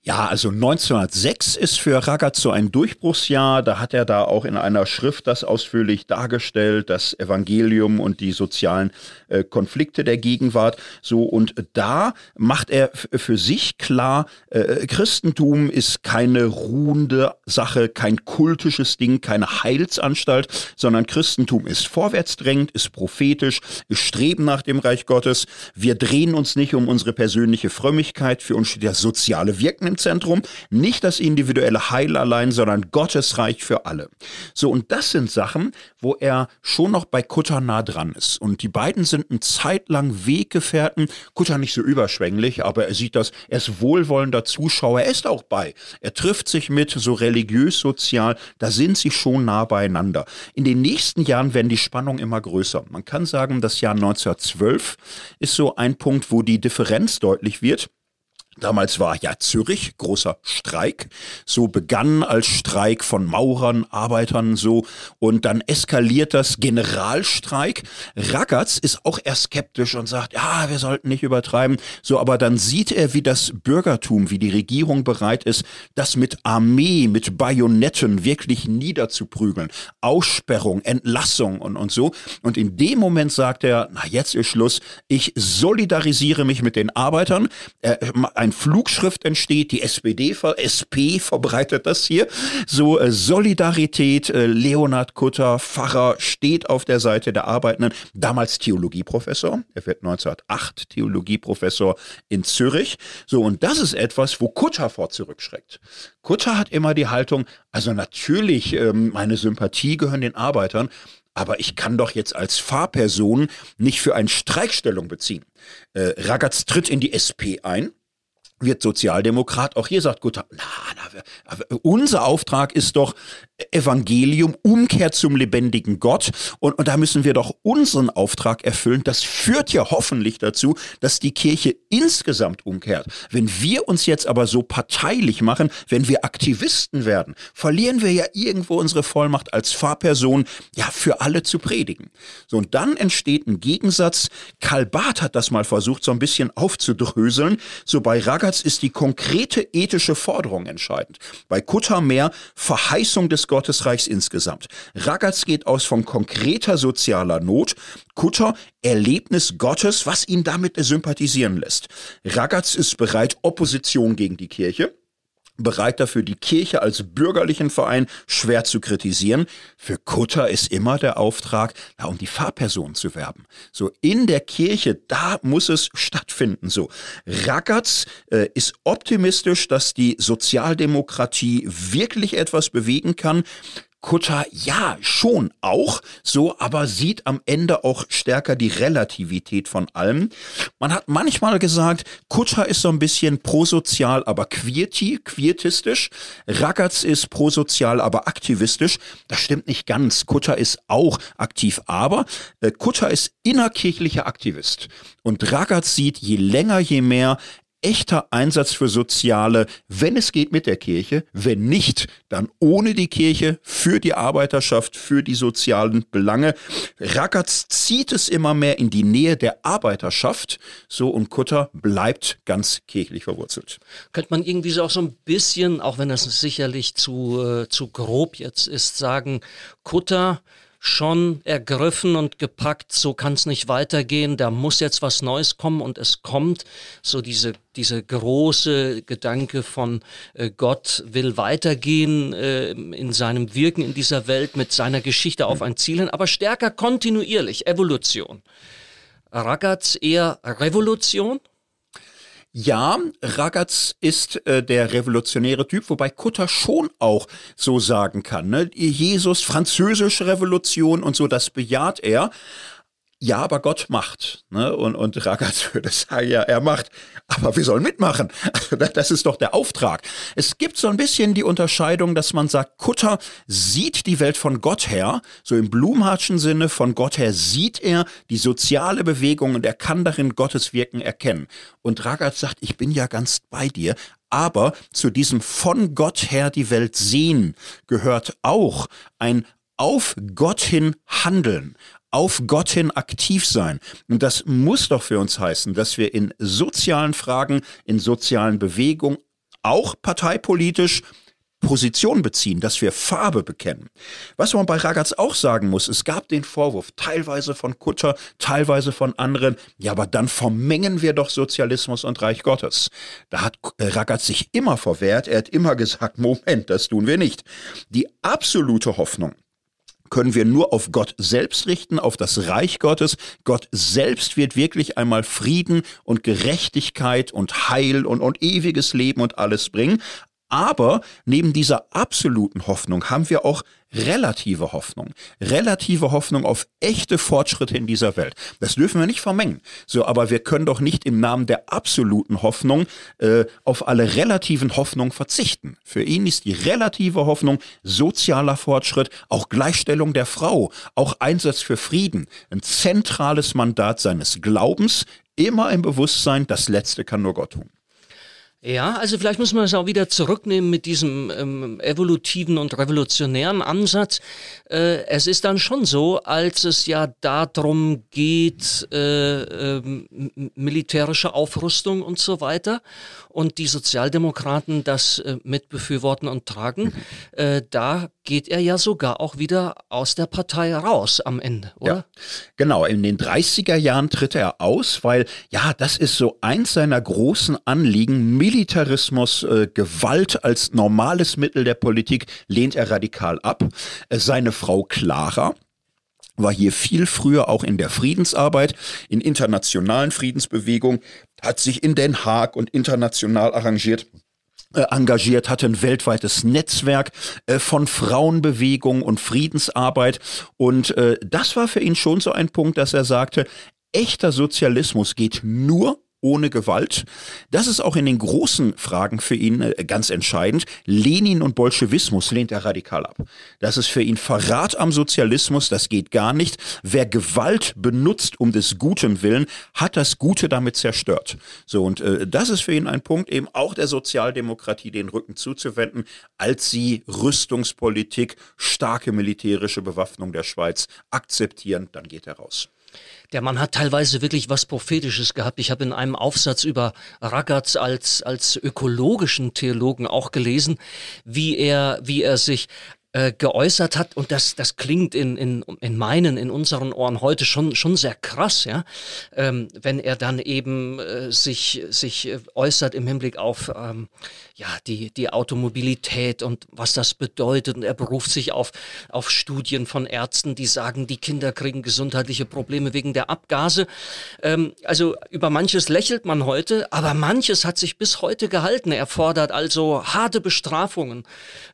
Ja, also 1906 ist für Ragazzo ein Durchbruchsjahr. Da hat er da auch in einer Schrift das ausführlich dargestellt, das Evangelium und die sozialen äh, Konflikte der Gegenwart. So und da macht er für sich klar, äh, Christentum ist keine ruhende Sache, kein kultisches Ding, keine Heilsanstalt, sondern Christentum ist vorwärtsdrängend, ist prophetisch, ist Streben nach dem Reich Gottes. Wir drehen uns nicht um unsere persönliche Frömmigkeit, für uns steht das soziale Wirken Zentrum, nicht das individuelle Heil allein, sondern Gottes Reich für alle. So, und das sind Sachen, wo er schon noch bei Kutter nah dran ist. Und die beiden sind ein zeitlang Weggefährten. Kutter nicht so überschwänglich, aber er sieht das, er ist wohlwollender Zuschauer, er ist auch bei. Er trifft sich mit, so religiös, sozial, da sind sie schon nah beieinander. In den nächsten Jahren werden die Spannungen immer größer. Man kann sagen, das Jahr 1912 ist so ein Punkt, wo die Differenz deutlich wird. Damals war ja Zürich großer Streik. So begann als Streik von Maurern, Arbeitern so und dann eskaliert das Generalstreik. Ragaz ist auch eher skeptisch und sagt, ja, wir sollten nicht übertreiben. So, aber dann sieht er, wie das Bürgertum, wie die Regierung bereit ist, das mit Armee, mit Bajonetten wirklich niederzuprügeln. Aussperrung, Entlassung und, und so. Und in dem Moment sagt er, na, jetzt ist Schluss. Ich solidarisiere mich mit den Arbeitern. Äh, Flugschrift entsteht, die SPD, SP verbreitet das hier, so äh, Solidarität, äh, Leonhard Kutter, Pfarrer, steht auf der Seite der Arbeitenden, damals Theologieprofessor, er wird 1908 Theologieprofessor in Zürich, so und das ist etwas, wo Kutter vor zurückschreckt. Kutter hat immer die Haltung, also natürlich, ähm, meine Sympathie gehören den Arbeitern, aber ich kann doch jetzt als Fahrperson nicht für eine Streikstellung beziehen. Äh, Ragaz tritt in die SP ein, wird Sozialdemokrat. Auch hier sagt Gotthard, na, na, unser Auftrag ist doch Evangelium, Umkehr zum lebendigen Gott. Und, und da müssen wir doch unseren Auftrag erfüllen. Das führt ja hoffentlich dazu, dass die Kirche insgesamt umkehrt. Wenn wir uns jetzt aber so parteilich machen, wenn wir Aktivisten werden, verlieren wir ja irgendwo unsere Vollmacht als Fahrperson, ja, für alle zu predigen. So, und dann entsteht ein Gegensatz. Karl Barth hat das mal versucht, so ein bisschen aufzudröseln. So bei Ragaz ist die konkrete ethische Forderung entscheidend. Bei Kutter mehr Verheißung des Gottesreichs insgesamt. Ragaz geht aus von konkreter sozialer Not, Kutter Erlebnis Gottes, was ihn damit sympathisieren lässt. Ragaz ist bereit, Opposition gegen die Kirche, bereit dafür, die Kirche als bürgerlichen Verein schwer zu kritisieren. Für Kutter ist immer der Auftrag, da um die Fahrperson zu werben. So in der Kirche, da muss es stattfinden. So Ragaz äh, ist optimistisch, dass die Sozialdemokratie wirklich etwas bewegen kann. Kutter ja schon auch so, aber sieht am Ende auch stärker die Relativität von allem. Man hat manchmal gesagt, Kutter ist so ein bisschen prosozial, aber queerti, queertistisch. Ragaz ist prosozial, aber aktivistisch. Das stimmt nicht ganz. Kutter ist auch aktiv, aber äh, Kutter ist innerkirchlicher Aktivist. Und Ragaz sieht je länger, je mehr, echter Einsatz für Soziale, wenn es geht mit der Kirche, wenn nicht, dann ohne die Kirche, für die Arbeiterschaft, für die sozialen Belange. Ragaz zieht es immer mehr in die Nähe der Arbeiterschaft, so und Kutter bleibt ganz kirchlich verwurzelt. Könnte man irgendwie so auch so ein bisschen, auch wenn das sicherlich zu, äh, zu grob jetzt ist, sagen, Kutter schon ergriffen und gepackt, so kann es nicht weitergehen, da muss jetzt was Neues kommen und es kommt so diese, diese große Gedanke von äh, Gott will weitergehen äh, in seinem Wirken in dieser Welt mit seiner Geschichte auf ein Ziel hin, aber stärker kontinuierlich, Evolution. Ragaz eher Revolution? Ja, Ragaz ist äh, der revolutionäre Typ, wobei Kutter schon auch so sagen kann. Ne? Jesus, französische Revolution und so, das bejaht er. Ja, aber Gott macht. Ne? Und, und Ragaz würde sagen, ja, er macht, aber wir sollen mitmachen. Also das ist doch der Auftrag. Es gibt so ein bisschen die Unterscheidung, dass man sagt, Kutter sieht die Welt von Gott her, so im Blumhardtschen Sinne, von Gott her sieht er die soziale Bewegung und er kann darin Gottes Wirken erkennen. Und Ragaz sagt, ich bin ja ganz bei dir, aber zu diesem von Gott her die Welt sehen gehört auch ein auf Gott hin handeln, auf Gott hin aktiv sein. Und das muss doch für uns heißen, dass wir in sozialen Fragen, in sozialen Bewegungen, auch parteipolitisch, Position beziehen, dass wir Farbe bekennen. Was man bei Ragaz auch sagen muss, es gab den Vorwurf, teilweise von Kutter, teilweise von anderen, ja, aber dann vermengen wir doch Sozialismus und Reich Gottes. Da hat äh, Ragaz sich immer verwehrt, er hat immer gesagt, Moment, das tun wir nicht. Die absolute Hoffnung, können wir nur auf Gott selbst richten, auf das Reich Gottes. Gott selbst wird wirklich einmal Frieden und Gerechtigkeit und Heil und, und ewiges Leben und alles bringen. Aber neben dieser absoluten Hoffnung haben wir auch relative Hoffnung. Relative Hoffnung auf echte Fortschritte in dieser Welt. Das dürfen wir nicht vermengen. So, aber wir können doch nicht im Namen der absoluten Hoffnung äh, auf alle relativen Hoffnungen verzichten. Für ihn ist die relative Hoffnung sozialer Fortschritt, auch Gleichstellung der Frau, auch Einsatz für Frieden, ein zentrales Mandat seines Glaubens, immer im Bewusstsein, das Letzte kann nur Gott tun. Ja, also vielleicht muss man es auch wieder zurücknehmen mit diesem ähm, evolutiven und revolutionären Ansatz. Äh, es ist dann schon so, als es ja darum geht, äh, äh, militärische Aufrüstung und so weiter und die Sozialdemokraten das äh, mitbefürworten und tragen, äh, da geht er ja sogar auch wieder aus der Partei raus am Ende, oder? Ja, genau, in den 30er Jahren tritt er aus, weil ja, das ist so eins seiner großen Anliegen, Militarismus, äh, Gewalt als normales Mittel der Politik lehnt er radikal ab. Äh, seine Frau Clara, war hier viel früher auch in der Friedensarbeit, in internationalen Friedensbewegungen, hat sich in Den Haag und international arrangiert äh, engagiert, hatte ein weltweites Netzwerk äh, von Frauenbewegung und Friedensarbeit. Und äh, das war für ihn schon so ein Punkt, dass er sagte, echter Sozialismus geht nur ohne Gewalt. Das ist auch in den großen Fragen für ihn äh, ganz entscheidend. Lenin und Bolschewismus lehnt er radikal ab. Das ist für ihn Verrat am Sozialismus, das geht gar nicht. Wer Gewalt benutzt um des Guten willen, hat das Gute damit zerstört. So, und äh, das ist für ihn ein Punkt, eben auch der Sozialdemokratie den Rücken zuzuwenden, als sie Rüstungspolitik, starke militärische Bewaffnung der Schweiz akzeptieren, dann geht er raus. Der Mann hat teilweise wirklich was Prophetisches gehabt. Ich habe in einem Aufsatz über Ragaz als, als ökologischen Theologen auch gelesen, wie er, wie er sich äh, geäußert hat und das, das klingt in, in, in meinen, in unseren Ohren heute schon, schon sehr krass, ja, ähm, wenn er dann eben äh, sich, sich äh, äußert im Hinblick auf ähm, ja, die, die Automobilität und was das bedeutet und er beruft sich auf, auf Studien von Ärzten, die sagen, die Kinder kriegen gesundheitliche Probleme wegen der Abgase. Ähm, also über manches lächelt man heute, aber manches hat sich bis heute gehalten. Er fordert also harte Bestrafungen,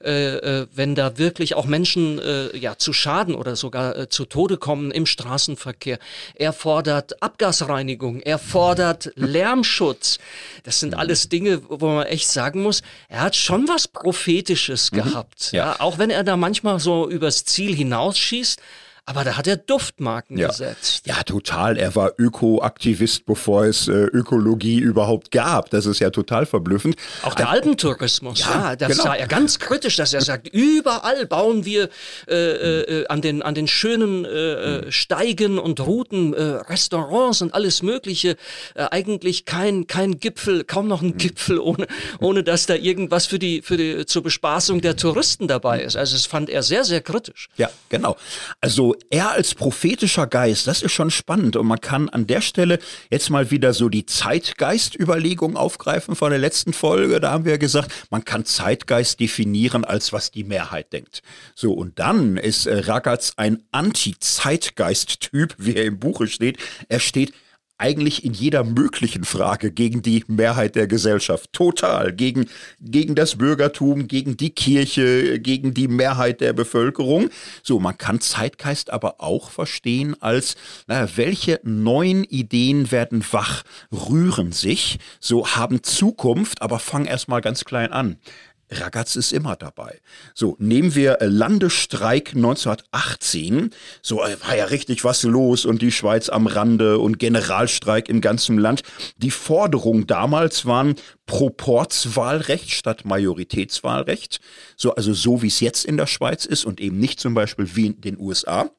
äh, äh, wenn da wirklich wirklich auch Menschen äh, ja, zu Schaden oder sogar äh, zu Tode kommen im Straßenverkehr. Er fordert Abgasreinigung, er fordert Lärmschutz. Das sind alles Dinge, wo man echt sagen muss, er hat schon was Prophetisches mhm. gehabt. Ja. ja. auch wenn er da manchmal so übers Ziel hinausschießt. Aber da hat er Duftmarken ja. gesetzt. Ja, total. Er war Ökoaktivist, bevor es äh, Ökologie überhaupt gab. Das ist ja total verblüffend. Auch der Alpentourismus, ja, ja das genau. sah er ganz kritisch, dass er sagt, überall bauen wir äh, äh, an, den, an den schönen äh, mhm. Steigen und Routen äh, Restaurants und alles Mögliche. Äh, eigentlich kein, kein Gipfel, kaum noch ein mhm. Gipfel, ohne, ohne dass da irgendwas für die, für die, zur Bespaßung der Touristen dabei ist. Also das fand er sehr, sehr kritisch. Ja, genau. Also er als prophetischer Geist, das ist schon spannend und man kann an der Stelle jetzt mal wieder so die Zeitgeist-Überlegung aufgreifen von der letzten Folge. Da haben wir gesagt, man kann Zeitgeist definieren als was die Mehrheit denkt. So und dann ist äh, Ragaz ein Anti-Zeitgeist-Typ, wie er im Buche steht. Er steht eigentlich in jeder möglichen Frage gegen die Mehrheit der Gesellschaft. Total. Gegen, gegen das Bürgertum, gegen die Kirche, gegen die Mehrheit der Bevölkerung. So, man kann Zeitgeist aber auch verstehen als, naja, welche neuen Ideen werden wach, rühren sich, so haben Zukunft, aber fangen erstmal ganz klein an. Ragaz ist immer dabei. So, nehmen wir äh, Landesstreik 1918. So äh, war ja richtig was los und die Schweiz am Rande und Generalstreik im ganzen Land. Die Forderungen damals waren Proporzwahlrecht statt Majoritätswahlrecht. So, also so wie es jetzt in der Schweiz ist und eben nicht zum Beispiel wie in den USA.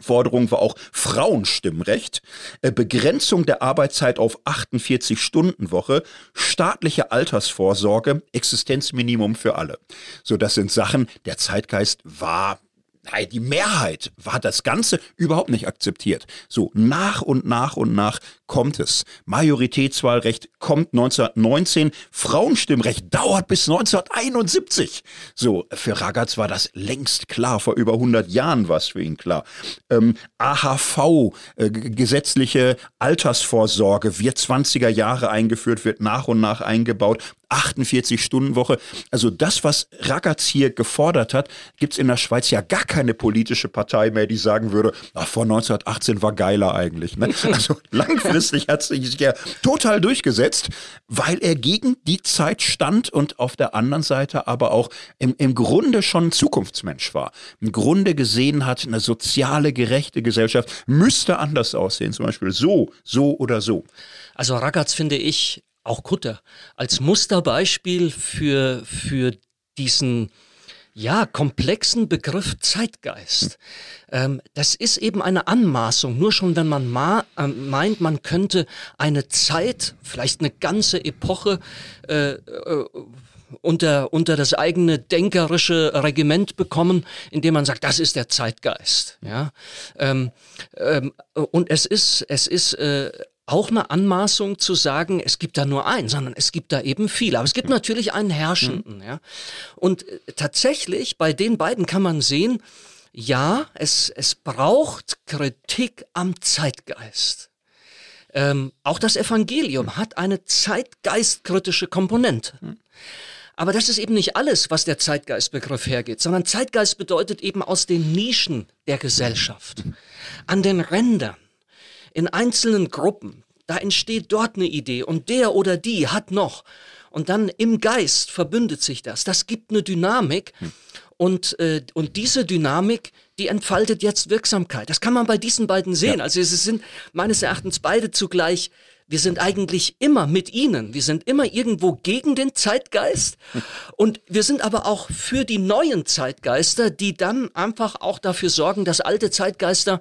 Forderung war auch Frauenstimmrecht, äh, Begrenzung der Arbeitszeit auf 48 Stunden Woche, staatliche Altersvorsorge, Existenzminimum für alle. So, das sind Sachen, der Zeitgeist war Nein, die Mehrheit war das Ganze überhaupt nicht akzeptiert. So, nach und nach und nach kommt es. Majoritätswahlrecht kommt 1919, Frauenstimmrecht dauert bis 1971. So, für Ragaz war das längst klar, vor über 100 Jahren war es für ihn klar. Ähm, AHV, äh, gesetzliche Altersvorsorge, wird 20er Jahre eingeführt, wird nach und nach eingebaut. 48-Stunden-Woche. Also das, was Ragaz hier gefordert hat, gibt's in der Schweiz ja gar keine politische Partei mehr, die sagen würde, ach, vor 1918 war geiler eigentlich. Ne? Also langfristig hat sich ja total durchgesetzt, weil er gegen die Zeit stand und auf der anderen Seite aber auch im, im Grunde schon Zukunftsmensch war. Im Grunde gesehen hat, eine soziale, gerechte Gesellschaft müsste anders aussehen. Zum Beispiel so, so oder so. Also Ragaz finde ich auch Kutter, als Musterbeispiel für, für diesen ja, komplexen Begriff Zeitgeist. Ähm, das ist eben eine Anmaßung. Nur schon, wenn man ma äh, meint, man könnte eine Zeit, vielleicht eine ganze Epoche, äh, äh, unter, unter das eigene denkerische Regiment bekommen, indem man sagt, das ist der Zeitgeist. Ja? Ähm, ähm, und es ist, es ist äh, auch eine Anmaßung zu sagen, es gibt da nur einen, sondern es gibt da eben viele. Aber es gibt natürlich einen Herrschenden. Ja. Und äh, tatsächlich, bei den beiden kann man sehen, ja, es, es braucht Kritik am Zeitgeist. Ähm, auch das Evangelium hat eine zeitgeistkritische Komponente. Aber das ist eben nicht alles, was der Zeitgeistbegriff hergeht, sondern Zeitgeist bedeutet eben aus den Nischen der Gesellschaft, an den Rändern, in einzelnen Gruppen, da entsteht dort eine Idee und der oder die hat noch. Und dann im Geist verbündet sich das. Das gibt eine Dynamik. Hm. Und, äh, und diese Dynamik, die entfaltet jetzt Wirksamkeit. Das kann man bei diesen beiden sehen. Ja. Also es sind meines Erachtens beide zugleich wir sind eigentlich immer mit ihnen. Wir sind immer irgendwo gegen den Zeitgeist und wir sind aber auch für die neuen Zeitgeister, die dann einfach auch dafür sorgen, dass alte Zeitgeister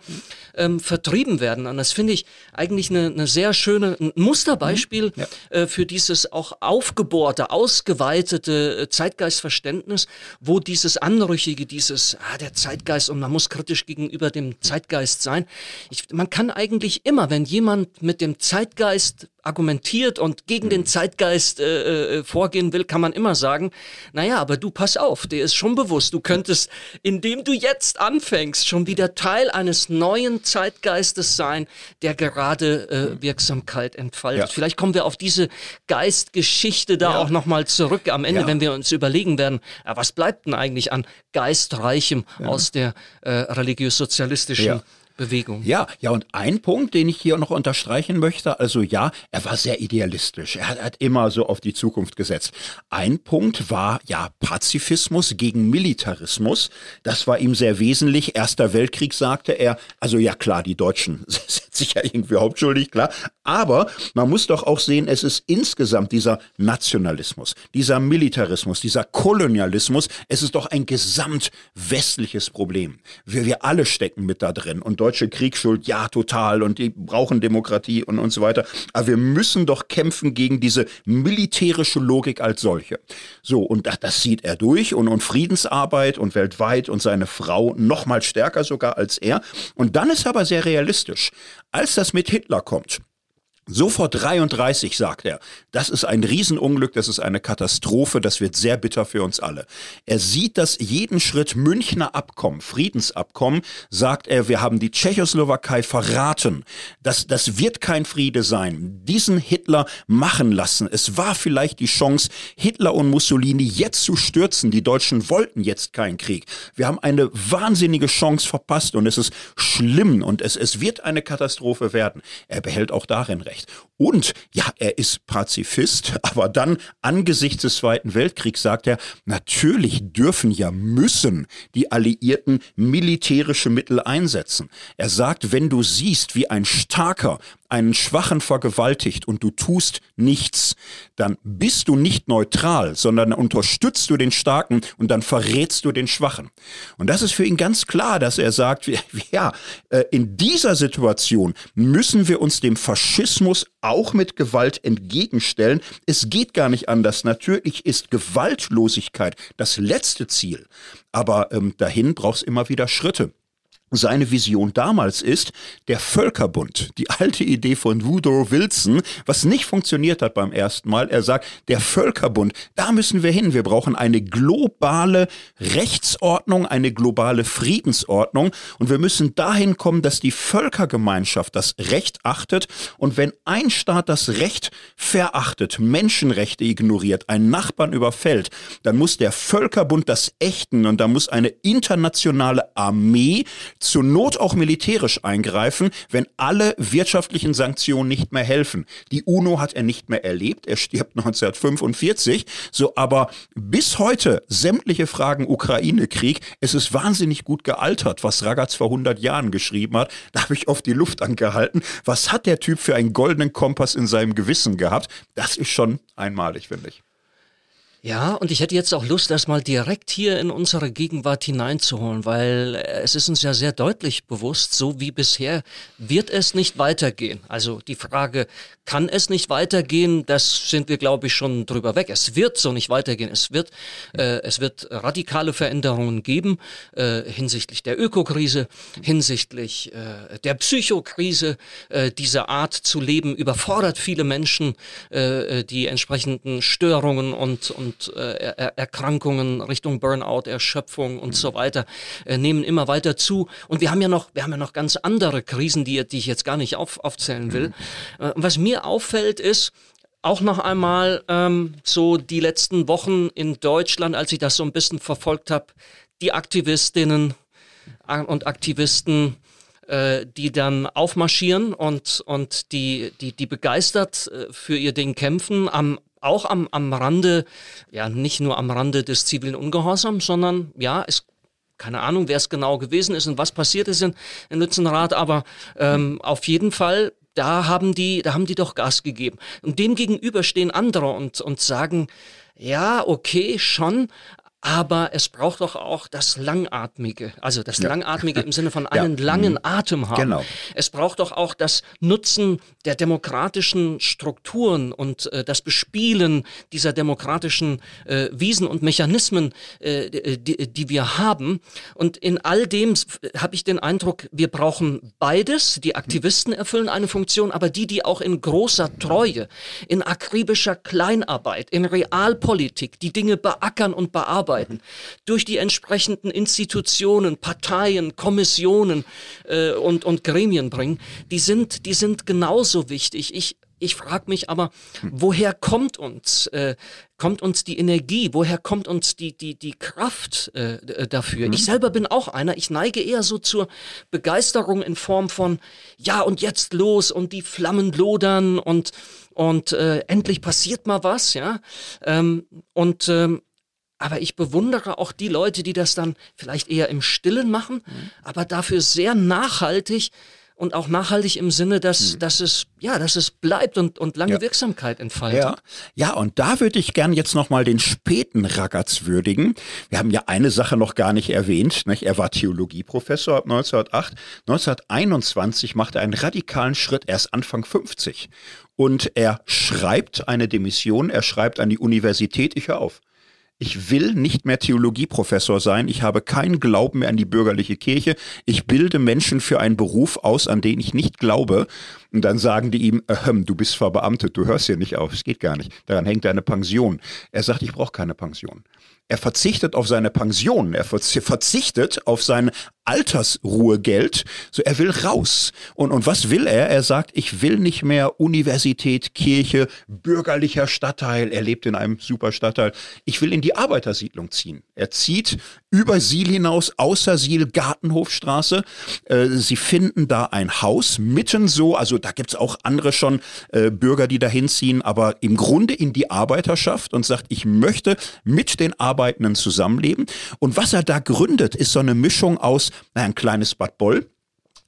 ähm, vertrieben werden. Und das finde ich eigentlich eine, eine sehr schöne ein Musterbeispiel mhm. ja. äh, für dieses auch aufgebohrte, ausgeweitete äh, Zeitgeistverständnis, wo dieses Anrüchige, dieses ah, der Zeitgeist und man muss kritisch gegenüber dem Zeitgeist sein. Ich, man kann eigentlich immer, wenn jemand mit dem Zeitgeist Zeitgeist argumentiert und gegen den mhm. Zeitgeist äh, äh, vorgehen will, kann man immer sagen, naja, aber du pass auf, dir ist schon bewusst, du könntest, indem du jetzt anfängst, schon wieder Teil eines neuen Zeitgeistes sein, der gerade äh, mhm. Wirksamkeit entfaltet. Ja. Vielleicht kommen wir auf diese Geistgeschichte da ja. auch nochmal zurück am Ende, ja. wenn wir uns überlegen werden, was bleibt denn eigentlich an Geistreichem aus der äh, religiös-sozialistischen Bewegung. Ja, ja, und ein Punkt, den ich hier noch unterstreichen möchte, also ja, er war sehr idealistisch. Er hat, hat immer so auf die Zukunft gesetzt. Ein Punkt war ja Pazifismus gegen Militarismus. Das war ihm sehr wesentlich. Erster Weltkrieg sagte er, also ja klar, die Deutschen sind sicher irgendwie hauptschuldig, klar. Aber man muss doch auch sehen, es ist insgesamt dieser Nationalismus, dieser Militarismus, dieser Kolonialismus, es ist doch ein gesamt westliches Problem. Wir, wir alle stecken mit da drin und deutsche Kriegsschuld, ja, total und die brauchen Demokratie und, und so weiter. Aber wir müssen doch kämpfen gegen diese militärische Logik als solche. So, und das, das sieht er durch und, und Friedensarbeit und weltweit und seine Frau noch mal stärker sogar als er. Und dann ist er aber sehr realistisch. Als das mit Hitler kommt, Sofort 33, sagt er. Das ist ein Riesenunglück, das ist eine Katastrophe, das wird sehr bitter für uns alle. Er sieht das jeden Schritt Münchner Abkommen, Friedensabkommen, sagt er, wir haben die Tschechoslowakei verraten. Das, das wird kein Friede sein. Diesen Hitler machen lassen. Es war vielleicht die Chance, Hitler und Mussolini jetzt zu stürzen. Die Deutschen wollten jetzt keinen Krieg. Wir haben eine wahnsinnige Chance verpasst und es ist schlimm und es, es wird eine Katastrophe werden. Er behält auch darin recht. Recht. Und ja, er ist Pazifist, aber dann angesichts des Zweiten Weltkriegs sagt er, natürlich dürfen ja müssen die Alliierten militärische Mittel einsetzen. Er sagt, wenn du siehst, wie ein starker einen Schwachen vergewaltigt und du tust nichts, dann bist du nicht neutral, sondern unterstützt du den Starken und dann verrätst du den Schwachen. Und das ist für ihn ganz klar, dass er sagt, ja, äh, in dieser Situation müssen wir uns dem Faschismus auch mit Gewalt entgegenstellen. Es geht gar nicht anders. Natürlich ist Gewaltlosigkeit das letzte Ziel, aber ähm, dahin braucht es immer wieder Schritte seine Vision damals ist, der Völkerbund, die alte Idee von Woodrow Wilson, was nicht funktioniert hat beim ersten Mal. Er sagt, der Völkerbund, da müssen wir hin. Wir brauchen eine globale Rechtsordnung, eine globale Friedensordnung und wir müssen dahin kommen, dass die Völkergemeinschaft das Recht achtet und wenn ein Staat das Recht verachtet, Menschenrechte ignoriert, einen Nachbarn überfällt, dann muss der Völkerbund das ächten und da muss eine internationale Armee zur Not auch militärisch eingreifen, wenn alle wirtschaftlichen Sanktionen nicht mehr helfen. Die UNO hat er nicht mehr erlebt, er stirbt 1945, so aber bis heute sämtliche Fragen Ukraine-Krieg, es ist wahnsinnig gut gealtert, was Ragaz vor 100 Jahren geschrieben hat, da habe ich oft die Luft angehalten. Was hat der Typ für einen goldenen Kompass in seinem Gewissen gehabt? Das ist schon einmalig, finde ich. Ja, und ich hätte jetzt auch Lust, das mal direkt hier in unsere Gegenwart hineinzuholen, weil es ist uns ja sehr deutlich bewusst, so wie bisher wird es nicht weitergehen. Also die Frage, kann es nicht weitergehen, das sind wir, glaube ich, schon drüber weg. Es wird so nicht weitergehen. Es wird, äh, es wird radikale Veränderungen geben äh, hinsichtlich der Ökokrise, hinsichtlich äh, der Psychokrise. Äh, diese Art zu leben überfordert viele Menschen, äh, die entsprechenden Störungen und, und und äh, er Erkrankungen Richtung Burnout, Erschöpfung und mhm. so weiter äh, nehmen immer weiter zu. Und wir haben ja noch, wir haben ja noch ganz andere Krisen, die, die ich jetzt gar nicht auf, aufzählen will. Mhm. Äh, was mir auffällt ist, auch noch einmal ähm, so die letzten Wochen in Deutschland, als ich das so ein bisschen verfolgt habe, die Aktivistinnen äh, und Aktivisten äh, die dann aufmarschieren und, und die, die, die begeistert äh, für ihr Ding kämpfen, am auch am, am Rande, ja, nicht nur am Rande des zivilen Ungehorsams, sondern ja, es keine Ahnung, wer es genau gewesen ist und was passiert ist in, in Lützenrath, aber ähm, auf jeden Fall da haben die, da haben die doch Gas gegeben. Und dem gegenüber stehen andere und, und sagen, ja, okay, schon, aber es braucht doch auch das Langatmige, also das ja. Langatmige im Sinne von einen ja. langen mhm. Atem haben. Genau. Es braucht doch auch das Nutzen der demokratischen Strukturen und äh, das Bespielen dieser demokratischen äh, Wiesen und Mechanismen, äh, die, die wir haben. Und in all dem habe ich den Eindruck, wir brauchen beides. Die Aktivisten erfüllen eine Funktion, aber die, die auch in großer Treue, in akribischer Kleinarbeit, in Realpolitik die Dinge beackern und bearbeiten, arbeiten, durch die entsprechenden Institutionen, Parteien, Kommissionen äh, und, und Gremien bringen, die sind, die sind genauso wichtig. Ich, ich frage mich aber, woher kommt uns, äh, kommt uns die Energie, woher kommt uns die, die, die Kraft äh, dafür? Mhm. Ich selber bin auch einer, ich neige eher so zur Begeisterung in Form von, ja und jetzt los und die Flammen lodern und, und äh, endlich passiert mal was, ja. Ähm, und ähm, aber ich bewundere auch die Leute, die das dann vielleicht eher im Stillen machen, mhm. aber dafür sehr nachhaltig und auch nachhaltig im Sinne, dass, mhm. dass es ja, dass es bleibt und, und lange ja. Wirksamkeit entfaltet. Ja. ja, und da würde ich gern jetzt nochmal den späten Ragaz würdigen. Wir haben ja eine Sache noch gar nicht erwähnt. Nicht? Er war Theologieprofessor ab 1908. 1921 machte er einen radikalen Schritt, erst Anfang 50. Und er schreibt eine Demission, er schreibt an die Universität, ich höre auf ich will nicht mehr Theologieprofessor sein, ich habe keinen Glauben mehr an die bürgerliche Kirche, ich bilde Menschen für einen Beruf aus, an den ich nicht glaube. Und dann sagen die ihm, ähm, du bist verbeamtet, du hörst hier nicht auf, es geht gar nicht. Daran hängt deine Pension. Er sagt, ich brauche keine Pension. Er verzichtet auf seine Pension, er verzichtet auf sein Altersruhegeld, so er will raus. Und, und was will er? Er sagt, ich will nicht mehr Universität, Kirche, bürgerlicher Stadtteil. Er lebt in einem super Stadtteil. Ich will in die Arbeitersiedlung ziehen. Er zieht über Siel hinaus, außer Siel, Gartenhofstraße. Äh, sie finden da ein Haus, mitten so, also da gibt's auch andere schon äh, Bürger, die da hinziehen, aber im Grunde in die Arbeiterschaft und sagt, ich möchte mit den Arbeitenden zusammenleben. Und was er da gründet, ist so eine Mischung aus ein kleines Bad Boll,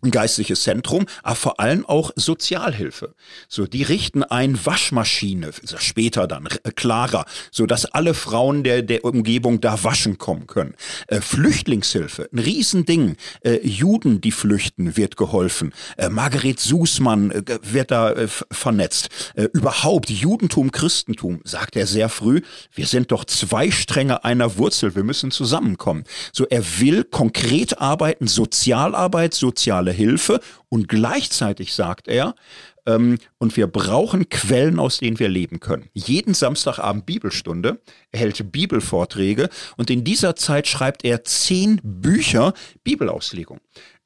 ein geistliches Zentrum, aber vor allem auch Sozialhilfe. So, die richten ein Waschmaschine, später dann äh, klarer, so dass alle Frauen der, der Umgebung da waschen kommen können. Äh, Flüchtlingshilfe, ein Riesending. Äh, Juden, die flüchten, wird geholfen. Äh, Margaret Sußmann äh, wird da äh, vernetzt. Überhaupt Judentum, Christentum, sagt er sehr früh, wir sind doch zwei Stränge einer Wurzel, wir müssen zusammenkommen. So, er will konkret arbeiten, Sozialarbeit, soziale Hilfe. Und gleichzeitig sagt er, ähm, und wir brauchen Quellen, aus denen wir leben können. Jeden Samstagabend Bibelstunde, er hält Bibelvorträge. Und in dieser Zeit schreibt er zehn Bücher Bibelauslegung.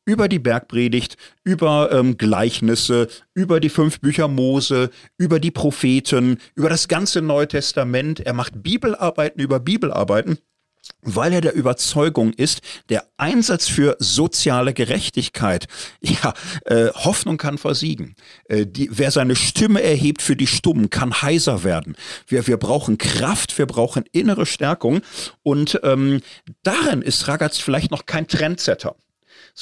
Über die Bergpredigt, über ähm, Gleichnisse, über die fünf Bücher Mose, über die Propheten, über das ganze Neue Testament. Er macht Bibelarbeiten über Bibelarbeiten weil er der Überzeugung ist, der Einsatz für soziale Gerechtigkeit, ja, äh, Hoffnung kann versiegen. Äh, die, wer seine Stimme erhebt für die Stummen, kann heiser werden. Wir, wir brauchen Kraft, wir brauchen innere Stärkung und ähm, darin ist Ragaz vielleicht noch kein Trendsetter.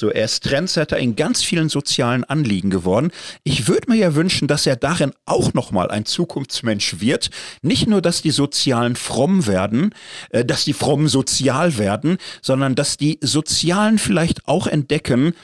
So, er ist Trendsetter in ganz vielen sozialen Anliegen geworden. Ich würde mir ja wünschen, dass er darin auch nochmal ein Zukunftsmensch wird. Nicht nur, dass die Sozialen fromm werden, äh, dass die Frommen sozial werden, sondern dass die Sozialen vielleicht auch entdecken,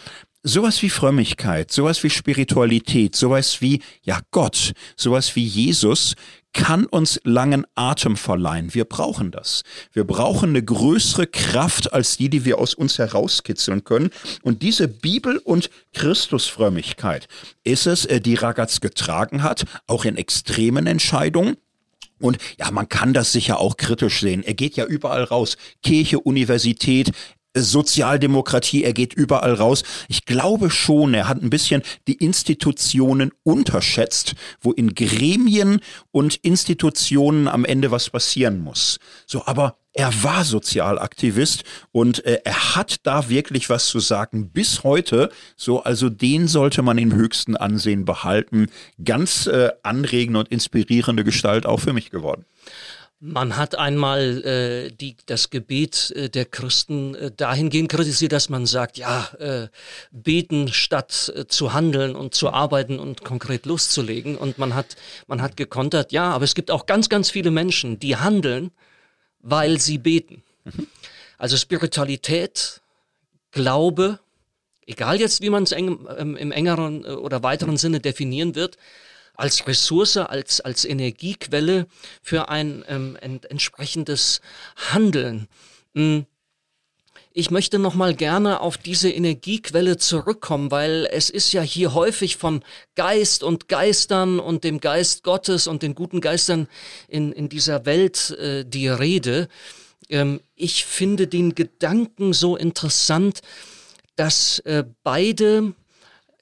sowas wie Frömmigkeit, sowas wie Spiritualität, sowas wie, ja, Gott, sowas wie Jesus kann uns langen Atem verleihen. Wir brauchen das. Wir brauchen eine größere Kraft als die, die wir aus uns herauskitzeln können. Und diese Bibel- und Christusfrömmigkeit ist es, äh, die Ragaz getragen hat, auch in extremen Entscheidungen. Und ja, man kann das sicher auch kritisch sehen. Er geht ja überall raus. Kirche, Universität, Sozialdemokratie, er geht überall raus. Ich glaube schon, er hat ein bisschen die Institutionen unterschätzt, wo in Gremien und Institutionen am Ende was passieren muss. So, aber Er war Sozialaktivist und äh, er hat da wirklich was zu sagen bis heute. So, also den sollte man im höchsten Ansehen behalten. Ganz äh, anregende und inspirierende Gestalt auch für mich geworden. Man hat einmal äh, die, das Gebet äh, der Christen äh, dahingehend kritisiert, dass man sagt, ja, äh, beten statt äh, zu handeln und zu arbeiten und konkret loszulegen. Und man hat, man hat gekontert, ja, aber es gibt auch ganz, ganz viele Menschen, die handeln, weil sie beten. Mhm. Also Spiritualität, Glaube, egal jetzt, wie man es eng, ähm, im engeren äh, oder weiteren Sinne definieren wird, als Ressource, als, als Energiequelle für ein ähm, ent entsprechendes Handeln. Hm. Ich möchte noch mal gerne auf diese Energiequelle zurückkommen, weil es ist ja hier häufig von Geist und Geistern und dem Geist Gottes und den guten Geistern in, in dieser Welt äh, die Rede. Ähm, ich finde den Gedanken so interessant, dass äh, beide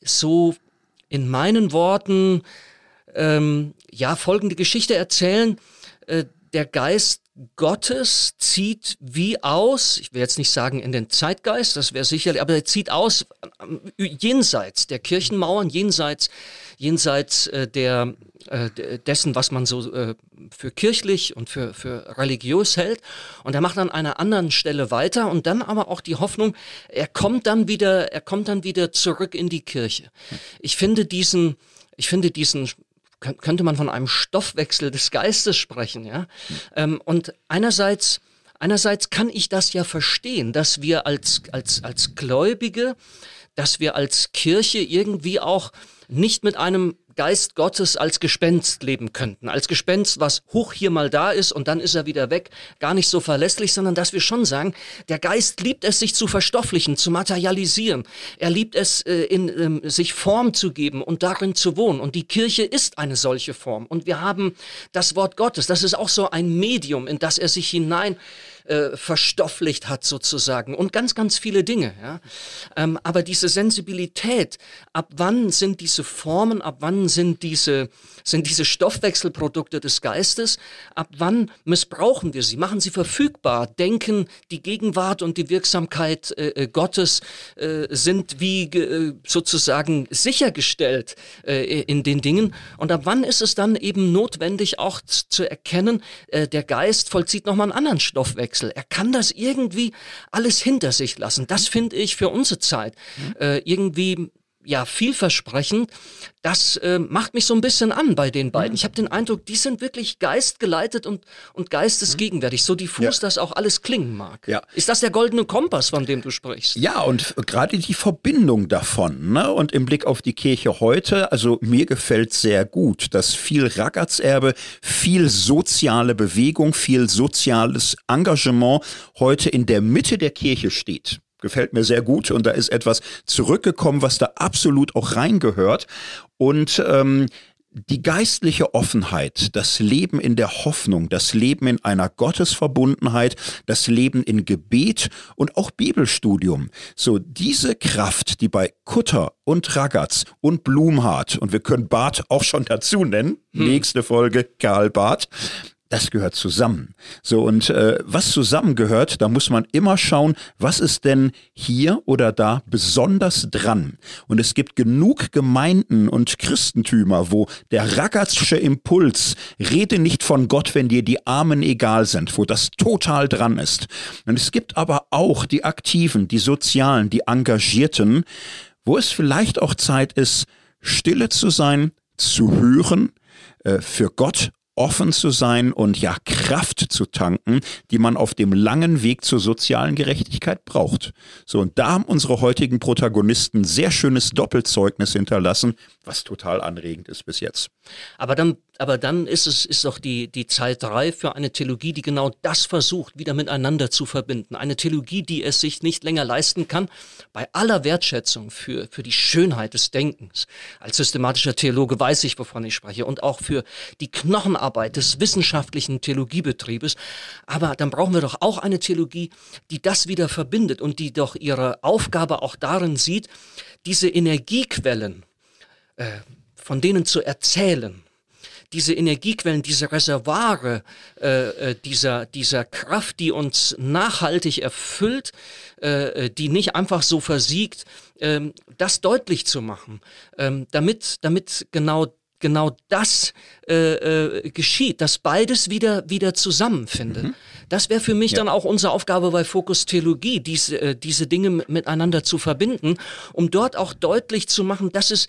so in meinen Worten ähm, ja folgende Geschichte erzählen. Äh, der Geist Gottes zieht wie aus, ich will jetzt nicht sagen in den Zeitgeist, das wäre sicherlich, aber er zieht aus äh, jenseits der Kirchenmauern, jenseits, jenseits äh, der, äh, dessen, was man so äh, für kirchlich und für, für religiös hält. Und er macht an einer anderen Stelle weiter und dann aber auch die Hoffnung, er kommt dann wieder, er kommt dann wieder zurück in die Kirche. Ich finde diesen, ich finde diesen könnte man von einem Stoffwechsel des Geistes sprechen, ja. Ähm, und einerseits, einerseits kann ich das ja verstehen, dass wir als, als, als Gläubige, dass wir als Kirche irgendwie auch nicht mit einem Geist Gottes als Gespenst leben könnten. Als Gespenst, was hoch hier mal da ist und dann ist er wieder weg, gar nicht so verlässlich, sondern dass wir schon sagen, der Geist liebt es, sich zu verstofflichen, zu materialisieren. Er liebt es, äh, in, ähm, sich Form zu geben und darin zu wohnen. Und die Kirche ist eine solche Form. Und wir haben das Wort Gottes. Das ist auch so ein Medium, in das er sich hinein äh, verstofflicht hat sozusagen und ganz, ganz viele Dinge. Ja? Ähm, aber diese Sensibilität, ab wann sind diese Formen, ab wann sind diese, sind diese Stoffwechselprodukte des Geistes, ab wann missbrauchen wir sie, machen sie verfügbar, denken, die Gegenwart und die Wirksamkeit äh, äh Gottes äh, sind wie äh, sozusagen sichergestellt äh, in den Dingen. Und ab wann ist es dann eben notwendig auch zu erkennen, der Geist vollzieht nochmal einen anderen Stoffwechsel. Er kann das irgendwie alles hinter sich lassen. Das finde ich für unsere Zeit äh, irgendwie ja vielversprechend. Das äh, macht mich so ein bisschen an bei den beiden. Mhm. Ich habe den Eindruck, die sind wirklich geistgeleitet und, und geistesgegenwärtig, so diffus ja. das auch alles klingen mag. Ja. Ist das der goldene Kompass, von dem du sprichst? Ja, und gerade die Verbindung davon ne? und im Blick auf die Kirche heute, also mir gefällt sehr gut, dass viel Ragazerbe, viel soziale Bewegung, viel soziales Engagement heute in der Mitte der Kirche steht gefällt mir sehr gut und da ist etwas zurückgekommen, was da absolut auch reingehört. Und ähm, die geistliche Offenheit, das Leben in der Hoffnung, das Leben in einer Gottesverbundenheit, das Leben in Gebet und auch Bibelstudium. So diese Kraft, die bei Kutter und Ragaz und Blumhardt, und wir können Barth auch schon dazu nennen, hm. nächste Folge Karl Barth, das gehört zusammen. So, und äh, was zusammengehört, da muss man immer schauen, was ist denn hier oder da besonders dran. Und es gibt genug Gemeinden und Christentümer, wo der ragazsche Impuls, rede nicht von Gott, wenn dir die Armen egal sind, wo das total dran ist. Und es gibt aber auch die Aktiven, die Sozialen, die Engagierten, wo es vielleicht auch Zeit ist, stille zu sein, zu hören, äh, für Gott offen zu sein und ja Kraft zu tanken, die man auf dem langen Weg zur sozialen Gerechtigkeit braucht. So und da haben unsere heutigen Protagonisten sehr schönes Doppelzeugnis hinterlassen, was total anregend ist bis jetzt. Aber dann aber dann ist es ist doch die die Zeit reif für eine Theologie, die genau das versucht, wieder miteinander zu verbinden. Eine Theologie, die es sich nicht länger leisten kann, bei aller Wertschätzung für für die Schönheit des Denkens. Als systematischer Theologe weiß ich, wovon ich spreche und auch für die Knochenarbeit des wissenschaftlichen Theologiebetriebes. Aber dann brauchen wir doch auch eine Theologie, die das wieder verbindet und die doch ihre Aufgabe auch darin sieht, diese Energiequellen äh, von denen zu erzählen diese Energiequellen, diese Reservoire äh, äh, dieser, dieser Kraft, die uns nachhaltig erfüllt, äh, die nicht einfach so versiegt, ähm, das deutlich zu machen, ähm, damit, damit genau genau das äh, äh, geschieht, dass beides wieder wieder zusammenfindet. Mhm. Das wäre für mich ja. dann auch unsere Aufgabe bei Fokus Theologie, diese, äh, diese Dinge miteinander zu verbinden, um dort auch deutlich zu machen, dass es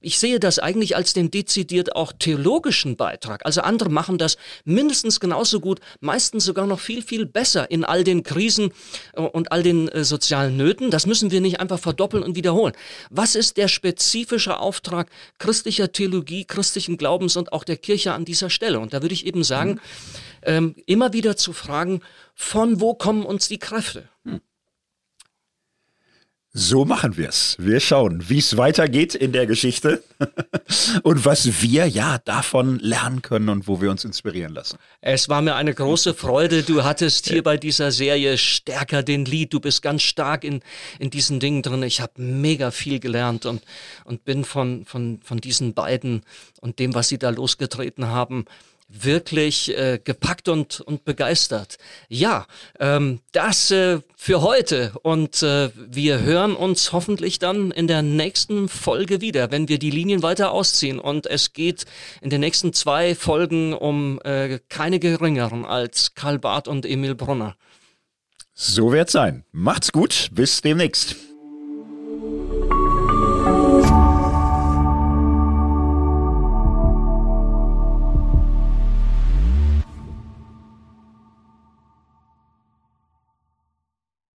ich sehe das eigentlich als den dezidiert auch theologischen Beitrag. Also andere machen das mindestens genauso gut, meistens sogar noch viel, viel besser in all den Krisen äh, und all den äh, sozialen Nöten. Das müssen wir nicht einfach verdoppeln und wiederholen. Was ist der spezifische Auftrag christlicher Theologie, christlichen Glaubens und auch der Kirche an dieser Stelle? Und da würde ich eben sagen, mhm. ähm, immer wieder zu fragen, von wo kommen uns die Kräfte? Mhm. So machen wir's. Wir schauen, wie es weitergeht in der Geschichte und was wir ja davon lernen können und wo wir uns inspirieren lassen. Es war mir eine große Freude. Du hattest hier bei dieser Serie stärker den Lied. Du bist ganz stark in, in diesen Dingen drin. Ich habe mega viel gelernt und, und bin von, von, von diesen beiden und dem, was sie da losgetreten haben, wirklich äh, gepackt und, und begeistert. Ja, ähm, das äh, für heute und äh, wir hören uns hoffentlich dann in der nächsten Folge wieder, wenn wir die Linien weiter ausziehen und es geht in den nächsten zwei Folgen um äh, keine geringeren als Karl Barth und Emil Brunner. So wird's sein. Macht's gut, bis demnächst.